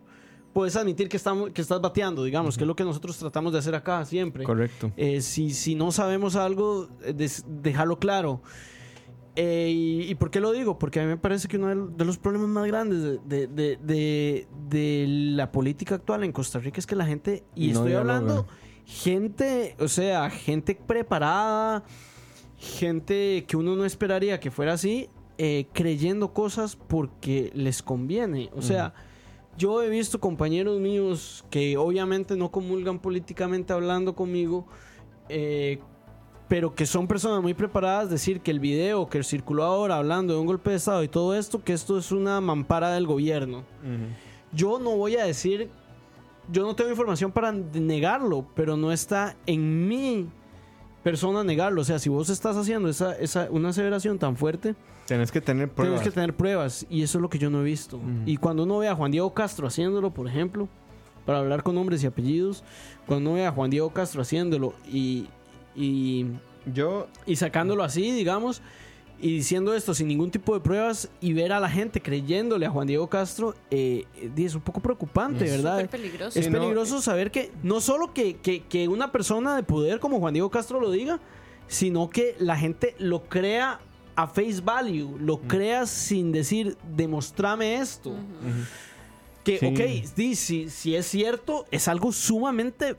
puedes admitir que, estamos, que estás bateando, digamos, que es lo que nosotros tratamos de hacer acá siempre. Correcto. Eh, si, si no sabemos algo, eh, dejarlo claro. Eh, y, y por qué lo digo? Porque a mí me parece que uno de- de los problemas más grandes de, de- de- la política actual en Costa Rica es que la gente, y No estoy dialoga. hablando, gente, o sea, gente preparada, gente que uno no esperaría que fuera así, eh, creyendo cosas porque les conviene. O sea, yo he visto compañeros míos que obviamente no comulgan políticamente hablando conmigo, eh, pero que son personas muy preparadas, decir que el video que circuló ahora hablando de un golpe de Estado y todo esto, que esto es una mampara del gobierno. Yo no voy a decir, yo no tengo información para negarlo, pero no está en mi persona negarlo. O sea, si vos estás haciendo esa, esa, una aseveración tan fuerte, Tenés que tener pruebas. tenemos que tener pruebas y eso es lo que yo no he visto. Ujú. Y cuando uno ve a Juan Diego Castro haciéndolo, por ejemplo, para hablar con nombres y apellidos, cuando uno ve a Juan Diego Castro haciéndolo y, y, Yo. y sacándolo así, digamos, y diciendo esto sin ningún tipo de pruebas y ver a la gente creyéndole a Juan Diego Castro eh, es un poco preocupante, ¿verdad? Peligroso. Es Sí, no, peligroso saber que no solo que, que- que una persona de poder como Juan Diego Castro lo diga, sino que la gente lo crea a face value, lo crea sin decir, demostrame esto. Que, Sí. ok, sí, si, si es cierto, es algo sumamente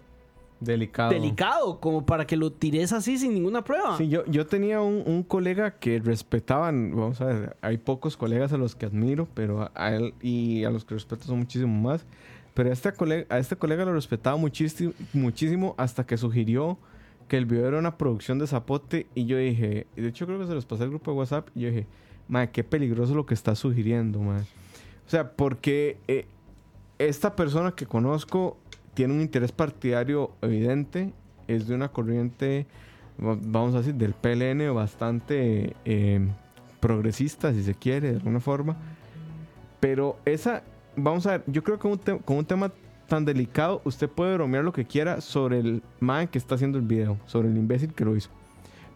Delicado. delicado como para que lo tires así sin ninguna prueba. Sí, yo, yo tenía un, un colega que respetaban, vamos a ver, hay pocos colegas a los que admiro, pero a, a él y a los que respeto son muchísimo más. Pero a este colega, a este colega lo respetaba muchísimo, muchísimo hasta que sugirió que el video era una producción de Zapote y yo dije, y de hecho creo que se los pasé al grupo de WhatsApp y yo dije, madre, qué peligroso lo que está sugiriendo, madre. O sea, porque eh, esta persona que conozco tiene un interés partidario evidente, es de una corriente, va- vamos a decir, del PLN bastante eh, progresista, si se quiere, de alguna forma. Pero esa, vamos a ver, yo creo que un con un tema tan delicado, usted puede bromear lo que quiera sobre el man que está haciendo el video, sobre el imbécil que lo hizo.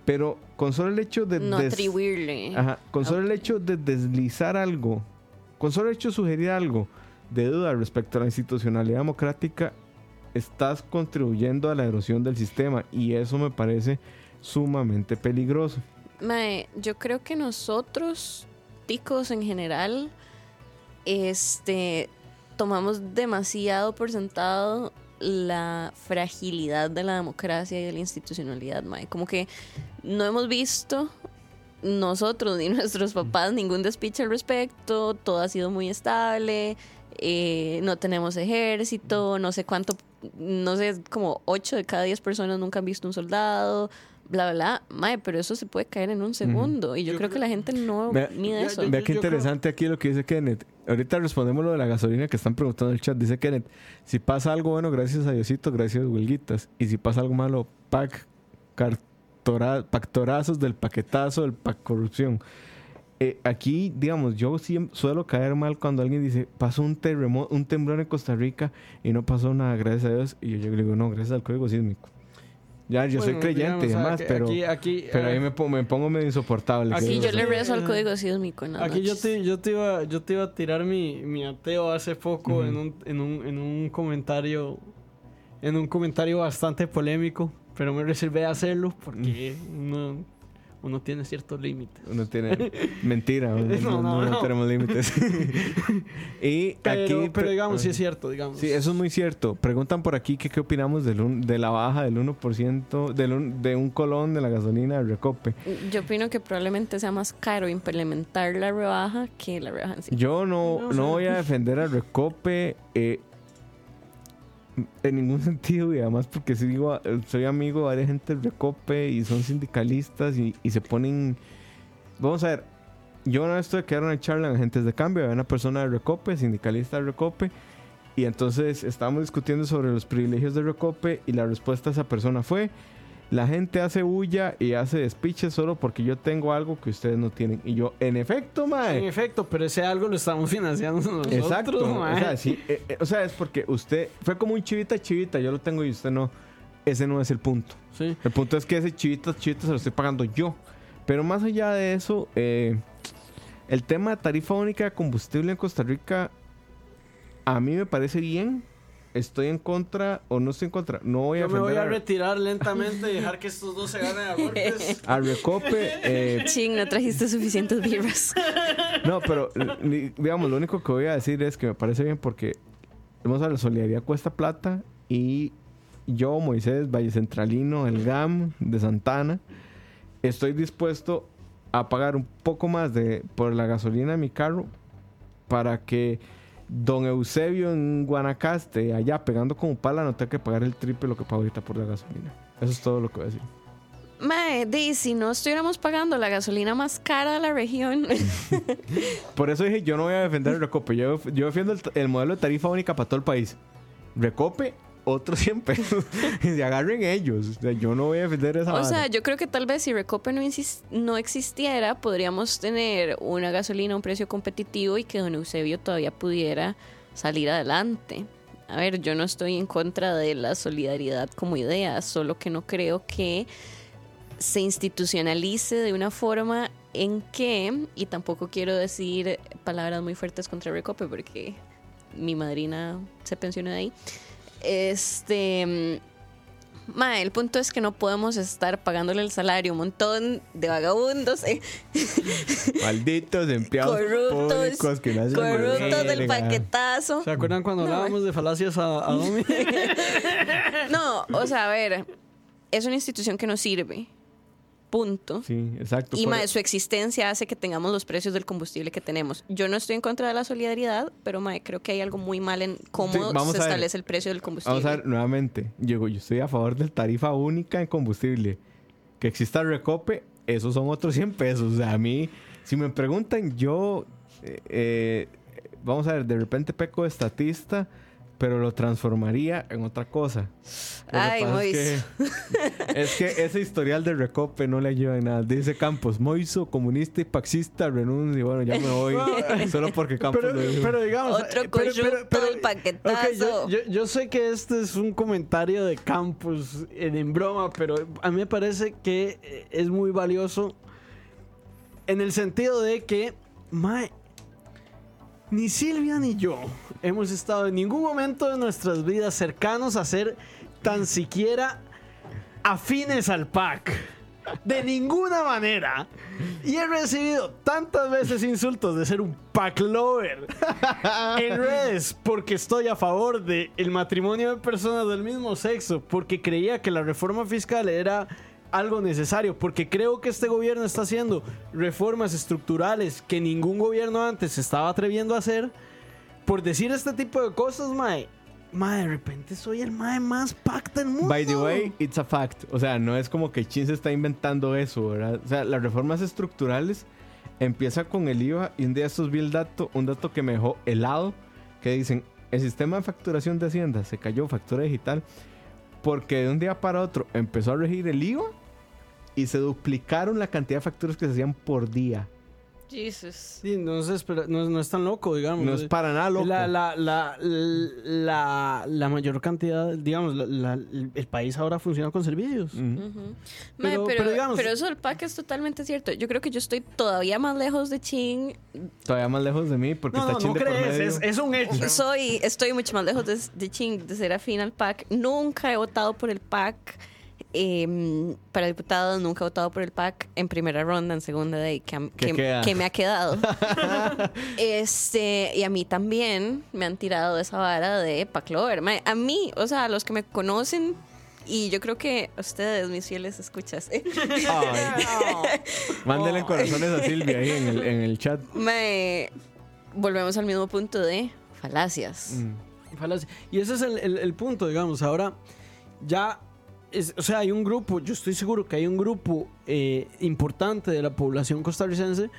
Pero con solo el hecho de... no atribuirle. Ajá, con solo el Ok. hecho de deslizar algo, con solo el hecho de sugerir algo de duda respecto a la institucionalidad democrática, estás contribuyendo a la erosión del sistema y eso me parece sumamente peligroso. Mae, yo creo que nosotros, ticos en general, este, tomamos demasiado por sentado la fragilidad de la democracia y de la institucionalidad, mae. Como que no hemos visto nosotros ni nuestros papás ningún despiche al respecto, todo ha sido muy estable, eh, no tenemos ejército, no sé cuánto, no sé, como 8 de cada 10 personas nunca han visto un soldado, bla, bla, bla. Mae, pero eso se puede caer en un segundo. Y yo, Yo creo que la gente no Vea- mide eso. Vea qué interesante aquí lo que dice Kenneth. Ahorita respondemos lo de la gasolina que están preguntando en el chat. Dice Kenneth, si pasa algo bueno, gracias a Diosito, gracias Huelguitas. Y si pasa algo malo, pack, cartora- pactorazos del paquetazo, del pack corrupción. Eh, aquí, digamos, yo siempre suelo caer mal cuando alguien dice, pasó un terremoto, un temblor en Costa Rica y no pasó nada, gracias a Dios. Y yo, yo le digo, no, gracias al código sísmico. Ya, yo soy creyente y digamos, demás, aquí- pero, aquí, aquí, pero ahí eh, me, pongo- me pongo medio insoportable. Aquí Sí, yo le Sí, rezo al ajá. código sísmico en Aquí yo te, yo, te iba, yo te iba a tirar mi, mi ateo hace poco en, un, en, un, en un comentario en un comentario bastante polémico, pero me reservé a hacerlo porque uno, uno tiene ciertos límites. Uno tiene. Mentira, no, no, No, no, no no. tenemos límites. y Pero, aquí. pero digamos, sí es cierto, digamos. Sí, eso es muy cierto. Preguntan por aquí que qué opinamos del un- de la baja del 1%, del un- de un colón de la gasolina de Recope. Yo opino que probablemente sea más caro implementar la rebaja que la rebaja en sí. Yo no, No voy a defender a Recope eh, en ningún sentido y además porque sigo, soy amigo de varias gente de Recope y son sindicalistas y, se ponen... Vamos a ver, yo una vez tuve que dar una charla en agentes de cambio, había una persona de Recope, sindicalista de Recope, y entonces estábamos discutiendo sobre los privilegios de Recope y la respuesta de esa persona fue... La gente hace bulla y hace despiche solo porque yo tengo algo que ustedes no tienen. Y yo, en efecto, mae. En efecto, pero ese algo lo estamos financiando nosotros. Exacto. O mae. sea, sí, eh, eh, o sea, es porque usted fue como un chivita chivita, yo lo tengo y usted no. Ese no es el punto. Sí. El punto es que ese chivita chivita se lo estoy pagando yo. Pero más allá de eso, eh, el tema de tarifa única de combustible en Costa Rica, a mí me parece bien. Estoy en contra o no estoy en contra. No voy a Yo me voy a retirar lentamente y dejar que estos dos se ganen a golpes. a, a Recope. eh, Ching, no trajiste suficientes birras. No, pero li- digamos, lo único que voy a decir es que me parece bien porque vamos a la solidaridad cuesta plata y yo, Moisés, Valle Centralino, el GAM de Santana, estoy dispuesto a pagar un poco más de por la gasolina de mi carro para que don Eusebio en Guanacaste, allá pegando como pala, no tenga que pagar el triple lo que paga ahorita por la gasolina. Eso es todo lo que voy a decir. Mae, di, si no estuviéramos pagando la gasolina más cara de la región, Por eso dije, yo no voy a defender el Recope. Yo, yo defiendo el, el modelo de tarifa única para todo el país. Recope, otros 100 pesos. y se agarren ellos. O sea, yo no voy a defender esa o sea, yo creo que tal vez si Recope no, no existiera, podríamos tener una gasolina a un precio competitivo y que Don Eusebio todavía pudiera salir adelante. A ver, yo no estoy en contra de la solidaridad como idea, solo que no creo que se institucionalice de una forma en que, y tampoco quiero decir palabras muy fuertes contra Recope porque mi madrina se pensionó de ahí. Este. Ma, el punto es que no podemos estar pagándole el salario a un montón de vagabundos, eh, Malditos empleados corruptos, públicos que no hacen corruptos del paquetazo. ¿Se acuerdan cuando hablábamos de falacias a, a Domi? No, o sea, a ver, es una institución que nos sirve. Punto. Sí, exacto. Y mae, su existencia hace que tengamos los precios del combustible que tenemos. Yo no estoy en contra de la solidaridad, pero mae, creo que hay algo muy mal en cómo Sí, vamos se establece el precio del combustible. Vamos a ver nuevamente. Digo, yo estoy a favor de tarifa única en combustible. Que exista recope, esos son otros 100 pesos. O sea, a mí, si me preguntan, yo. eh, eh, vamos a ver, de repente peco de estatista, pero lo transformaría en otra cosa. Ay, pasa Mois. es que, es que ese historial de recope no le ayuda en nada. Dice Campos, Moiso, comunista y paxista, renuncia. Y bueno, ya me voy. solo porque Campos pero, lo dijo. pero digamos. Otro eh, pero- pero- coyunto pero- del paquetazo. yo, yo- yo sé que este es un comentario de Campos en, en broma, pero a mí me parece que eh, es muy valioso en el sentido de que, mae, ni Silvia ni yo hemos estado en ningún momento de nuestras vidas cercanos a ser tan siquiera afines al pack. De ninguna manera. Y he recibido tantas veces insultos de ser un pack lover en redes porque estoy a favor del el matrimonio de personas del mismo sexo, porque creía que la reforma fiscal era algo necesario, porque creo que este gobierno está haciendo reformas estructurales que ningún gobierno antes se estaba atreviendo a hacer. Por decir este tipo de cosas, mae, mae, de repente soy el mae más pack del mundo. By the way, it's a fact. O sea, no es como que Chin se está inventando eso, ¿verdad? O sea, las reformas estructurales empieza con el IVA y un día estos vi el dato, un dato que me dejó helado, que dicen, el sistema de facturación de Hacienda se cayó, factura digital, porque de un día para otro empezó a regir el IVA y se duplicaron la cantidad de facturas que se hacían por día. Jesus. Sí, no es, espera- no, es- no es tan loco, digamos. No es para nada loco. La, la, la, la, la mayor cantidad, digamos, la- la- el, país ahora funciona con servicios. Pero- pero, pero digamos- pero eso del pack es totalmente cierto. Yo creo que yo estoy todavía más lejos de Chin. Todavía más lejos de mí porque No, está no, Chin no de por crees, medio. es, es un hecho. Soy, estoy mucho más lejos de, de Chin, de ser afín al pack. Nunca he votado por el pack. Em, para diputado, nunca he votado por el PAC en primera ronda, en segunda de que, am- ¿Qué que- que me ha quedado. este, y a mí también me han tirado esa vara de PAC Lover. A mí, o sea, a los que me conocen, y yo creo que ustedes, mis fieles escuchas, Ay. Mándenle corazones a Silvia ahí en el, en el chat. me volvemos al mismo punto de falacias. Mm. Falacia. Y ese es el, el- el punto, digamos. Ahora, ya, es- o sea, hay un grupo, yo estoy seguro que hay un grupo eh, importante de la población costarricense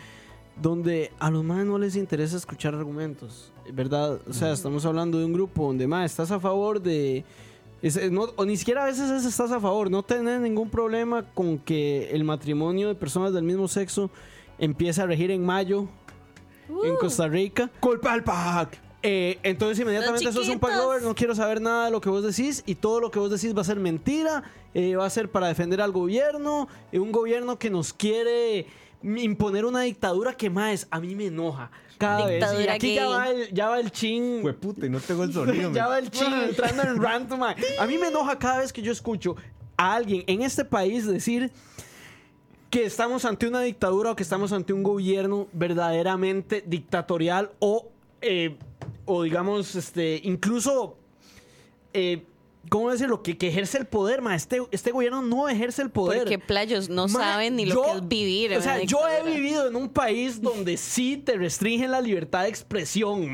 donde a los más no les interesa escuchar argumentos, ¿verdad? O sea, estamos hablando de un grupo donde más estás a favor de... es- es no- o ni siquiera a veces es estás a favor, no tenés ningún problema con que el matrimonio de personas del mismo sexo empiece a regir en mayo en Costa Rica. ¡Culpa al pack! Eh, entonces inmediatamente sos un chiquitos. pack lover, no quiero saber nada de lo que vos decís y todo lo que vos decís va a ser mentira, eh, va a ser para defender al gobierno, eh, un gobierno que nos quiere imponer una dictadura que más a mí me enoja cada vez. Y aquí ya va el, ya va el chin. Fue puta y no tengo el sonido. ya va el chin entrando en rant, mae. A mí me enoja cada vez que yo escucho a alguien en este país decir que estamos ante una dictadura o que estamos ante un gobierno verdaderamente dictatorial o, eh, o digamos, este, incluso, eh, ¿cómo decirlo? Que, que ejerce el poder, ma. Este, este gobierno no ejerce el poder. Porque playos no Ma, saben ni yo- lo que es vivir. O sea, yo he vivido en un país donde sí te restringen la libertad de expresión.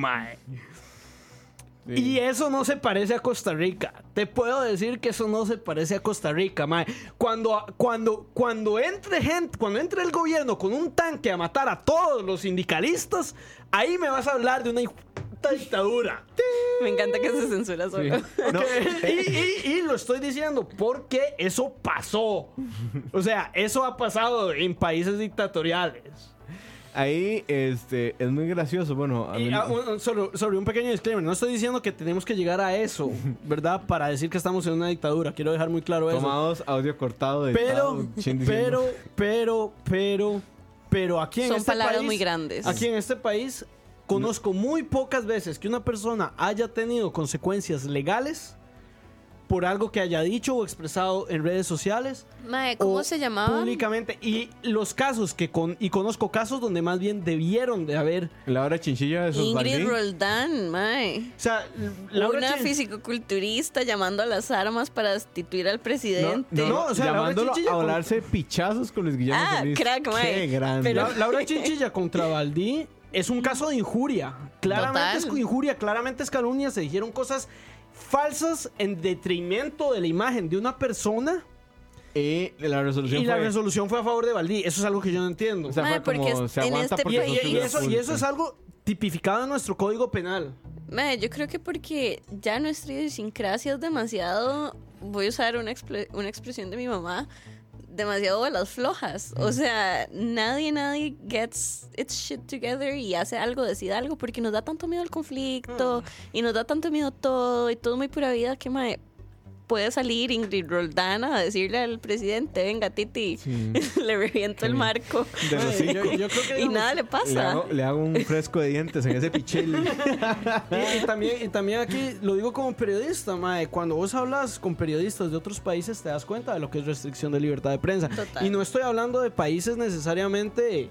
Sí. Y eso no se parece a Costa Rica. Te puedo decir que eso no se parece a Costa Rica, mae. Cuando, cuando, cuando entre gente, cuando entre el gobierno con un tanque a matar a todos los sindicalistas, ahí me vas a hablar de una dictadura. Me encanta que se censura Sí. solo. No, y, y- y lo estoy diciendo porque eso pasó. O sea, eso ha pasado en países dictatoriales. ahí este, es muy gracioso. Bueno, a mí Y, ah, un- un- solo- sobre un pequeño disclaimer, no estoy diciendo que tenemos que llegar a eso, ¿verdad? Para decir que estamos en una dictadura, quiero dejar muy claro eso. tomados audio cortado de Pero, pero, pero, pero, Pero aquí en Son este palabras país, muy grandes. Aquí en este país conozco muy pocas veces que una persona haya tenido consecuencias legales por algo que haya dicho o expresado en redes sociales Mae, ¿cómo se llamaba? públicamente y los casos que con y conozco casos donde más bien debieron de haber La hora chinchilla de esos Ingrid Roldán, mae. o sea Laura Una Chin- fisicoculturista llamando a las armas para destituir al presidente. no, no, o sea, Laura llamándolo Chinchilla a con- volarse pichazos con Luis Guillermo Ah, Solís. crack, mae. Qué grande. Pero- La- Laura Chinchilla contra Valdí es un caso de injuria. Claramente Total. es injuria, claramente es calumnia. Se dijeron cosas falsas en detrimento de la imagen de una persona Y la resolución y la fue- resolución fue a favor de Valdí. Eso es algo que yo no entiendo. O sea, Mae, fue como porque se en aguanta este porque y, país- y- y eso, y eso es algo tipificado en nuestro código penal. Yo creo que porque ya nuestra idiosincrasia es demasiado, voy a usar una, expre- una expresión de mi mamá, demasiado de las flojas. O sea, nadie, nadie gets its shit together y hace algo, decide algo, porque nos da tanto miedo el conflicto y nos da tanto miedo todo y todo muy pura vida que mae, puede salir Ingrid Roldana a decirle al presidente, venga Titi, Sí. le reviento el marco De los Yo, cinco. yo creo que y nada le Le pasa. hago, le hago un fresco de dientes en ese pichel. Y, y también, y también aquí lo digo como periodista, mae, cuando vos hablas con periodistas de otros países te das cuenta de lo que es restricción de libertad de prensa. Total. Y no estoy hablando de países necesariamente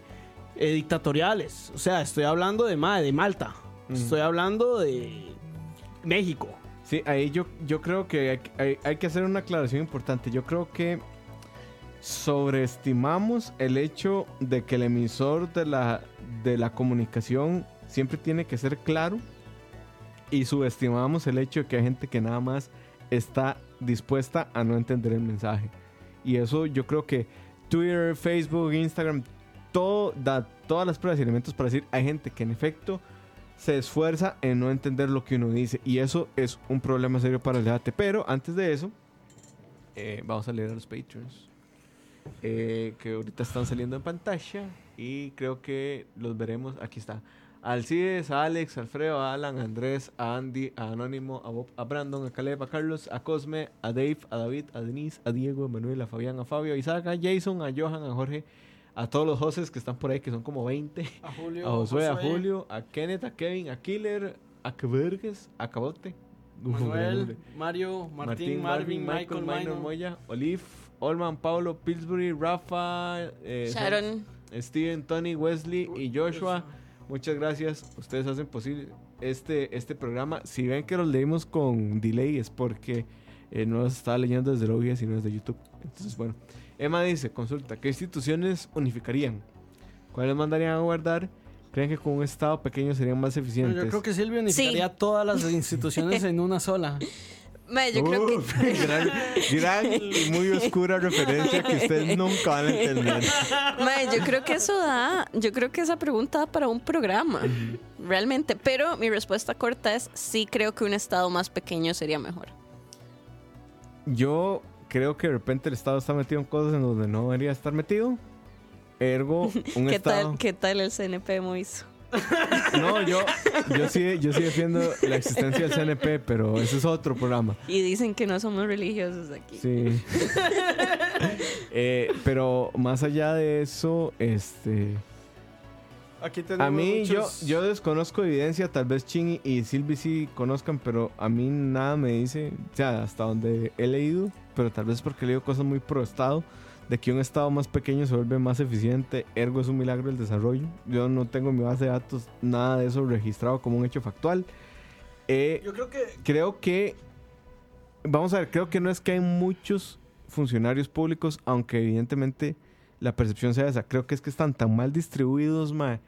eh, dictatoriales, o sea, estoy hablando de, mae, de Malta, estoy hablando de México. Ahí yo, yo creo que hay, hay- hay que hacer una aclaración importante. Yo creo que sobreestimamos el hecho de que el emisor de la, de la comunicación siempre tiene que ser claro y subestimamos el hecho de que hay gente que nada más está dispuesta a no entender el mensaje. Y eso yo creo que Twitter, Facebook, Instagram, todo da todas las pruebas y elementos para decir hay gente que en efecto se esfuerza en no entender lo que uno dice y eso es un problema serio para el debate. Pero antes de eso, eh, vamos a leer a los Patreons eh, que ahorita están saliendo en pantalla y creo que los veremos. Aquí está. Alcides, a Alex, Alfredo, a Alan, a Andrés, a Andy, a Anónimo, a Bob, a Brandon, a Caleb, a Carlos, a Cosme, a Dave, a David, a Denise, a Diego, a Manuel, a Fabián, a Fabio, a Isaac, a Jason, a Johan, a Jorge, a todos los hosts que están por ahí, que son como 20, A Julio, a Josué, a Julio, a Kenneth, a Kevin, a Killer, a Quevergues, a Cabote. Manuel, Mario, Martín, Marvin, Michael, Minor. Moya, Olive, Olman, Paulo, Pillsbury, Rafa, eh, Sharon. Steven, Tony, Wesley y Joshua. Muchas gracias. Ustedes hacen posible este, este programa. Si ven que los leímos con delay es porque eh, no los estaba leyendo desde el OBS sino desde YouTube. Entonces, bueno. Emma dice, consulta, ¿qué instituciones unificarían? ¿Cuáles mandarían a guardar? ¿Creen que con un estado pequeño serían más eficientes? Yo creo que Silvio unificaría todas las instituciones en una sola. Yo creo que... Gran, gran y muy oscura referencia que ustedes nunca van a entender. Yo creo que eso da, yo creo que esa pregunta da para un programa, realmente. Pero mi respuesta corta es sí creo que un estado más pequeño sería mejor. Yo creo que de repente el Estado está metido en cosas en donde no debería estar metido. Ergo, un ¿Qué Estado. tal, ¿Qué tal el CNP Moiso? No, yo, yo, sí, yo sí defiendo la existencia del CNP, pero ese es otro programa. Y dicen que no somos religiosos aquí. Sí. Eh, pero más allá de eso, este. Aquí tenemos A mí, yo, muchos- yo desconozco evidencia, tal vez Ching y Silvi sí conozcan, pero a mí nada me dice, o sea, hasta donde he leído, pero tal vez porque he leído cosas muy pro Estado, de que un Estado más pequeño se vuelve más eficiente, ergo es un milagro el desarrollo. Yo no tengo en mi base de datos nada de eso registrado como un hecho factual. Eh, Yo creo que creo que, vamos a ver, creo que no es que hay muchos funcionarios públicos, aunque evidentemente la percepción sea esa. Creo que es que están tan mal distribuidos, mae.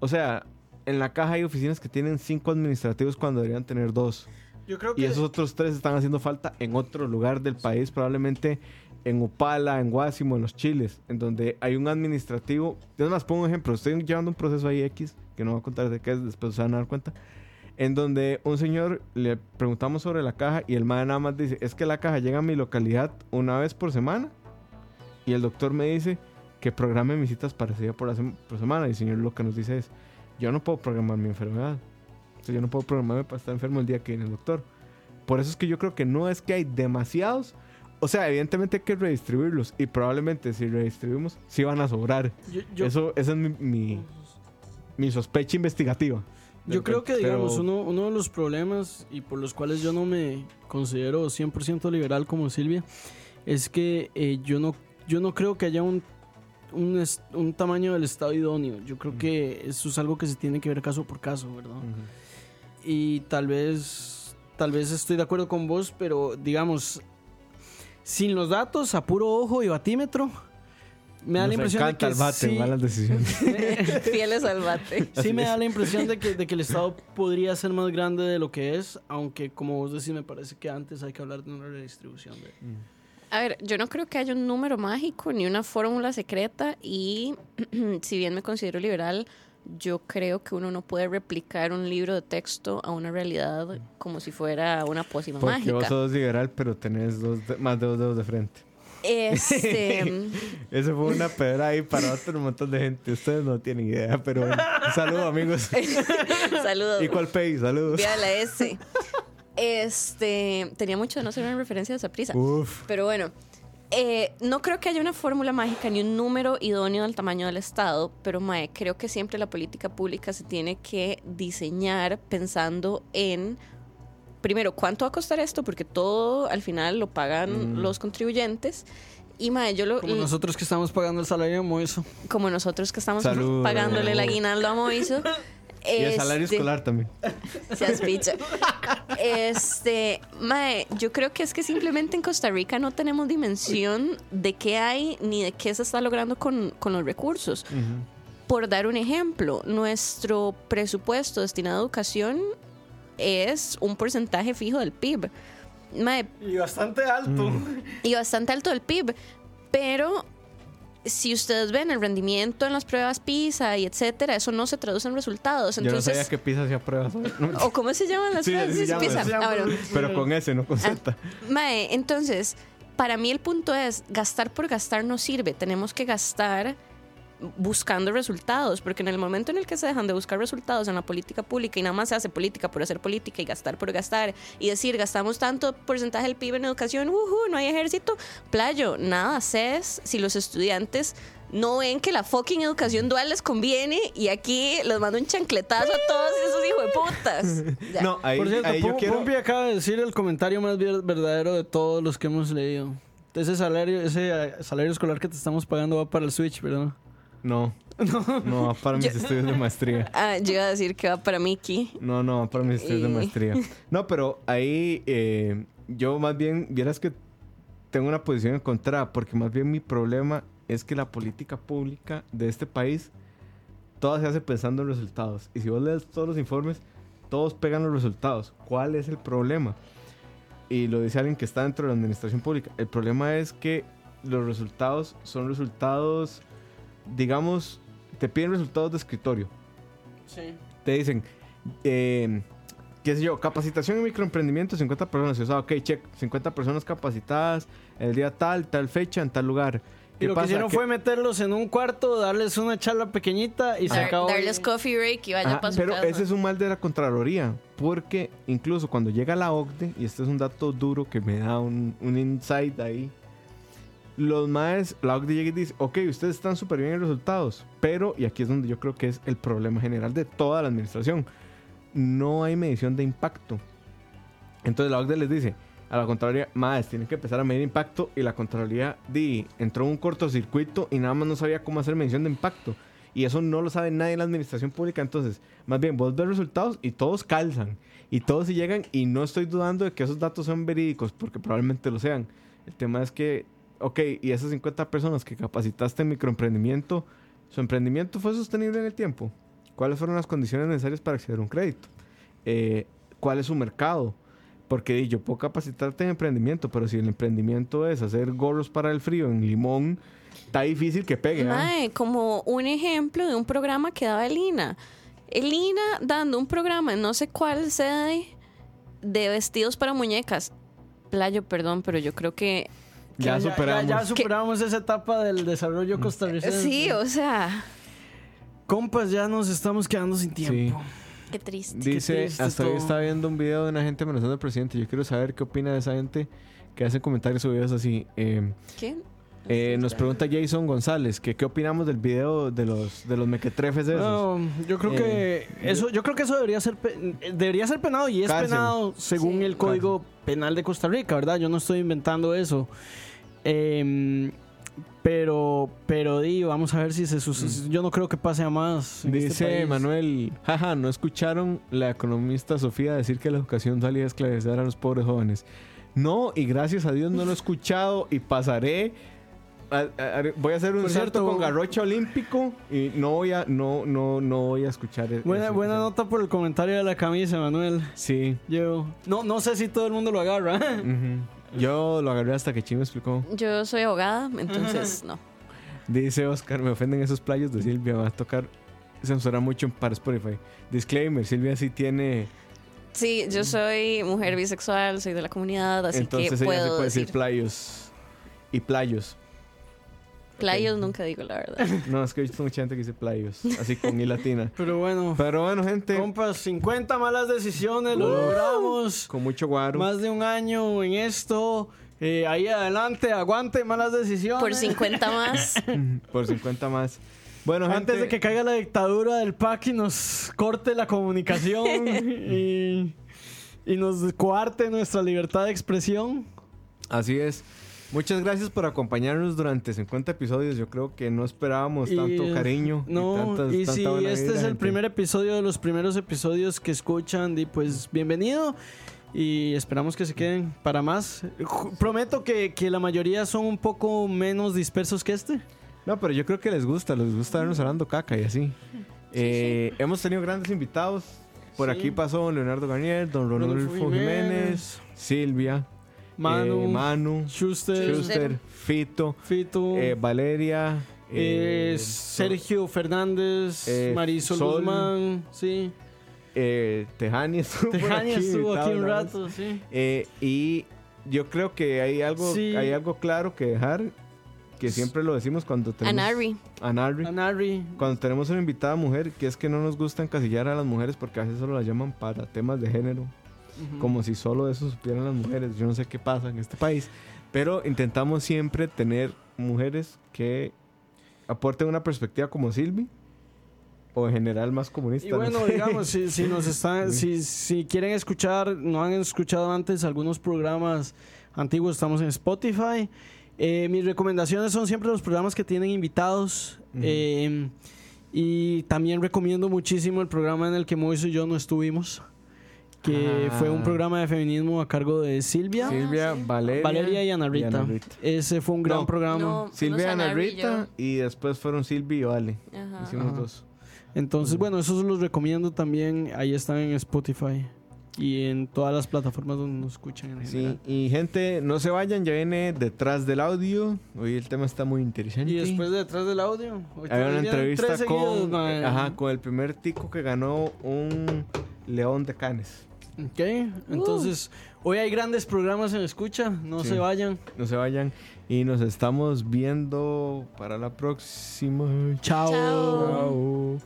O sea, en la caja hay oficinas que tienen cinco administrativos cuando deberían tener dos. Yo creo que Y esos otros tres están haciendo falta en otro lugar del país, probablemente en Opala, en Guásimo, en los Chiles, en donde hay un administrativo. Es más, pongo un ejemplo. Estoy llevando un proceso ahí X, que no voy a contar de qué es, después se van a dar cuenta. En donde un señor le preguntamos sobre la caja y el madre nada más dice: Es que la caja llega a mi localidad una vez por semana. Y el doctor me dice que programe mis citas para ese día por, la sem- por semana. Y el señor lo que nos dice es: Yo no puedo programar mi enfermedad. O sea, yo no puedo programarme para estar enfermo el día que viene el doctor. Por eso es que yo creo que no es que hay demasiados o sea, evidentemente hay que redistribuirlos y probablemente si redistribuimos, sí van a sobrar. Yo, yo- Eso, esa es mi, mi, mi sospecha investigativa. Yo creo que, digamos, pero- uno, uno de los problemas y por los cuales yo no me considero 100% liberal como Silvia es que eh, yo, no, yo no creo que haya un, un, un tamaño del Estado idóneo. Yo creo que eso es algo que se tiene que ver caso por caso, ¿verdad? Ujú. Y tal vez, tal vez estoy de acuerdo con vos, pero digamos, sin los datos, a puro ojo y batímetro, me da Nos la impresión de que el bate, sí- malas decisiones. Fieles al bate. Sí me da la impresión de que, de que el Estado podría ser más grande de lo que es, aunque como vos decís, me parece que antes hay que hablar de una redistribución. De... A ver, yo no creo que haya un número mágico ni una fórmula secreta y si bien me considero liberal, yo creo que uno no puede replicar un libro de texto a una realidad como si fuera una pócima Porque mágica. vos sos liberal, pero tenés dos de- más de dos dedos de frente. Este, Eso fue una pedra ahí para otro montón de gente. Ustedes no tienen idea, pero bueno. Saludos, amigos. saludos. ¿Y cuál pay? Saludos. Vía la S. Este, tenía mucho de no ser una referencia de esa prisa. Uf. Pero bueno, eh, no creo que haya una fórmula mágica ni un número idóneo del tamaño del Estado, pero Mae, creo que siempre la política pública se tiene que diseñar pensando en, primero, cuánto va a costar esto, porque todo al final lo pagan Mm. los contribuyentes. Y Mae, yo lo, Como nosotros que estamos pagando el salario de Moiso. como nosotros que estamos Salud. pagándole el aguinaldo a Moiso. Y el salario este, escolar también. Seas picha. Este, mae, yo creo que es que simplemente en Costa Rica no tenemos dimensión de qué hay ni de qué se está logrando con, con los recursos. Por dar un ejemplo, nuestro presupuesto destinado a educación es un porcentaje fijo del PIB. Mae, Y bastante alto. y bastante alto del PIB. Pero si ustedes ven el rendimiento en las pruebas PISA y etcétera, eso no se traduce en resultados. Yo no Entonces, sabía que Pisa hacía pruebas. ¿O cómo se llaman las Sí, pruebas? PISA. Ah, bueno. Pero con S, no con Z. Mae, entonces, para mí el punto es, gastar por gastar no sirve. Tenemos que gastar buscando resultados, porque en el momento en el que se dejan de buscar resultados en la política pública y nada más se hace política por hacer política y gastar por gastar y decir gastamos tanto porcentaje del PIB en educación, ujú, no hay ejército, playo, nada haces si los estudiantes no ven que la fucking educación dual les conviene y aquí les mando un chancletazo a todos esos hijos de putas. Ya. No, ahí, Por cierto, ahí yo quiero. Pumpi acaba de decir el comentario más ver- verdadero de todos los que hemos leído. Ese salario, ese eh, salario escolar que te estamos pagando va para el Switch, ¿verdad? No. No, va para mis Yo- estudios de maestría. Ah, yo iba a decir que va para Mickey. No, no, va para mis estudios de maestría. No, pero ahí eh, yo más bien, vieras que tengo una posición encontrada, porque más bien mi problema es que la política pública de este país, toda se hace pensando en resultados. Y si vos lees todos los informes, todos pegan los resultados. ¿Cuál es el problema? Y lo dice alguien que está dentro de la administración pública. El problema es que los resultados son resultados, digamos, te piden resultados de escritorio Sí. te dicen, eh, qué sé yo, capacitación en microemprendimiento, 50 personas. Y, o sea, ok, check, 50 personas capacitadas el día tal, tal fecha, en tal lugar. Y lo que hicieron ¿Qué- fue meterlos en un cuarto, darles una charla pequeñita y se Dar- acabó. darles coffee break y vaya Ajá, para su pero casa. ese es un mal de la Contraloría, porque incluso cuando llega la OCDE, y este es un dato duro que me da un, un insight ahí, los maes, la y dice, ok, ustedes están súper bien en resultados, pero, y aquí es donde yo creo que es el problema general de toda la administración, no hay medición de impacto. Entonces la OCDE les dice a la Contraloría, maes, tienen que empezar a medir impacto, y la Contraloría di, entró en un cortocircuito y nada más no sabía cómo hacer medición de impacto. Y eso no lo sabe nadie en la administración pública. Entonces, más bien, vos ves resultados y todos calzan. Y todos se llegan. Y no estoy dudando de que esos datos son verídicos, porque probablemente lo sean. El tema es que, ok, y esas 50 personas que capacitaste en microemprendimiento, ¿su emprendimiento fue sostenible en el tiempo? ¿Cuáles fueron las condiciones necesarias para acceder a un crédito? Eh, ¿Cuál es su mercado? Porque yo puedo capacitarte en emprendimiento, pero si el emprendimiento es hacer gorros para el frío en limón, está difícil que pegue. Mae, como un ejemplo de un programa que daba el INA. El INA dando un programa en no sé cuál sede de vestidos para muñecas. Playo, perdón, pero yo creo que... Ya Ya, superamos. ya superamos esa etapa del desarrollo costarricense. Sí, o sea, Compas, ya nos estamos quedando sin tiempo. qué triste. Dice, triste hasta hoy estaba viendo un video de una gente amenazando al presidente. Yo quiero saber qué opina de esa gente que hacen comentarios o videos así. Eh, ¿Quién? eh, nos pregunta Jason González que qué opinamos del video de los de los mequetrefes esos. No, yo creo que eso, yo creo que eso debería ser pe- debería ser penado y es Cárcel. penado según Sí. el Código Penal de Costa Rica, ¿verdad? Yo no estoy inventando eso. Em, pero, pero di, vamos a ver si se sus- Yo no creo que pase a más. este Dice país. Manuel, jaja, ¿no escucharon la economista Sofía decir que la educación salía a esclarecer a los pobres jóvenes? No, y gracias a Dios no lo he escuchado y pasaré. a- a- a- voy a hacer un Por salto cierto- con garrocha olímpico y no voy a, no, no, no voy a escuchar e- Buena, eso. buena nota por el comentario de la camisa, Manuel. Sí. Yo no, no sé si todo el mundo lo agarra. ujú. Yo lo agarré hasta que Chino me explicó. Yo soy abogada, entonces no. Dice Oscar, me ofenden esos playos de Silvia, va a tocar censurar mucho para Spotify. Disclaimer, Silvia sí tiene, Sí, yo soy mujer bisexual, soy de la comunidad, así entonces que ella sí puedo puede decir decir. playos. Y playos. Playos nunca digo la verdad. No, es que he visto mucha gente que dice playos, así con I latina. Pero bueno, Pero bueno, gente, compas, 50 malas decisiones, lo logramos. con mucho guaro. Más de un año en esto. Eh, ahí adelante, aguante malas decisiones. Por 50 más. Por 50 más. Bueno, gente, Antes de que caiga la dictadura del PAC y nos corte la comunicación y, y nos coarte nuestra libertad de expresión. así es. Muchas gracias por acompañarnos durante 50 episodios. Yo creo que no esperábamos Y, tanto cariño. No, tantas- y tanta si este es el gente. primer episodio de los primeros episodios que escuchan, di, pues bienvenido. Y esperamos que se queden para más. Prometo que, que la mayoría son un poco menos dispersos que este. No, pero yo creo que les gusta, les gusta vernos hablando caca y así. Eh, Hemos tenido grandes invitados. Por Sí. aquí pasó don Leonardo Garnier, don Rodolfo Rodolfo Jiménez, Jiménez, Silvia, Manu, eh, Manu, Schuster, Schuster, Fito, Fito, eh, Valeria, eh, Sergio Fernández, eh, Marisol Sol. Guzmán, sí. eh, Tejani estuvo, Tejani aquí estuvo invitado aquí un rato, sí. Eh, y yo creo que hay algo, Sí. hay algo claro que dejar, que siempre lo decimos cuando tenemos Anari. a Narri. Anari, Cuando tenemos una invitada mujer, que es que no nos gusta encasillar a las mujeres porque a veces solo las llaman para temas de género, como si solo eso supieran las mujeres. Yo no sé qué pasa en este país, pero intentamos siempre tener mujeres que aporten una perspectiva como Silvi o en general más comunista. Y no bueno, sé. digamos, si, si nos están, si, si quieren escuchar, no han escuchado antes algunos programas antiguos, estamos en Spotify. Eh, mis recomendaciones son siempre los programas que tienen invitados. Ujú. eh, y también recomiendo muchísimo el programa en el que Moiso y yo no estuvimos, que Ah. fue un programa de feminismo a cargo de Silvia, Silvia, Valeria, Valeria y Ana Rita. Rita. Ese fue un gran No. programa. No, Silvia, Ana y Rita y después fueron Silvi y Vale. Ajá. Hicimos Ajá. dos. Entonces, bueno, esos los recomiendo también. Ahí están en Spotify y en todas las plataformas donde nos escuchan en Sí, y gente, no se vayan, ya viene detrás del audio. Hoy el tema está muy interesante. Y después de detrás del audio, hoy Hay una entrevista con, seguidos, ajá, con el primer tico que ganó un león de canes. Ok, entonces hoy hay grandes programas en escucha, no Sí. se vayan. No se vayan y nos estamos viendo para la próxima. Chao. Chao.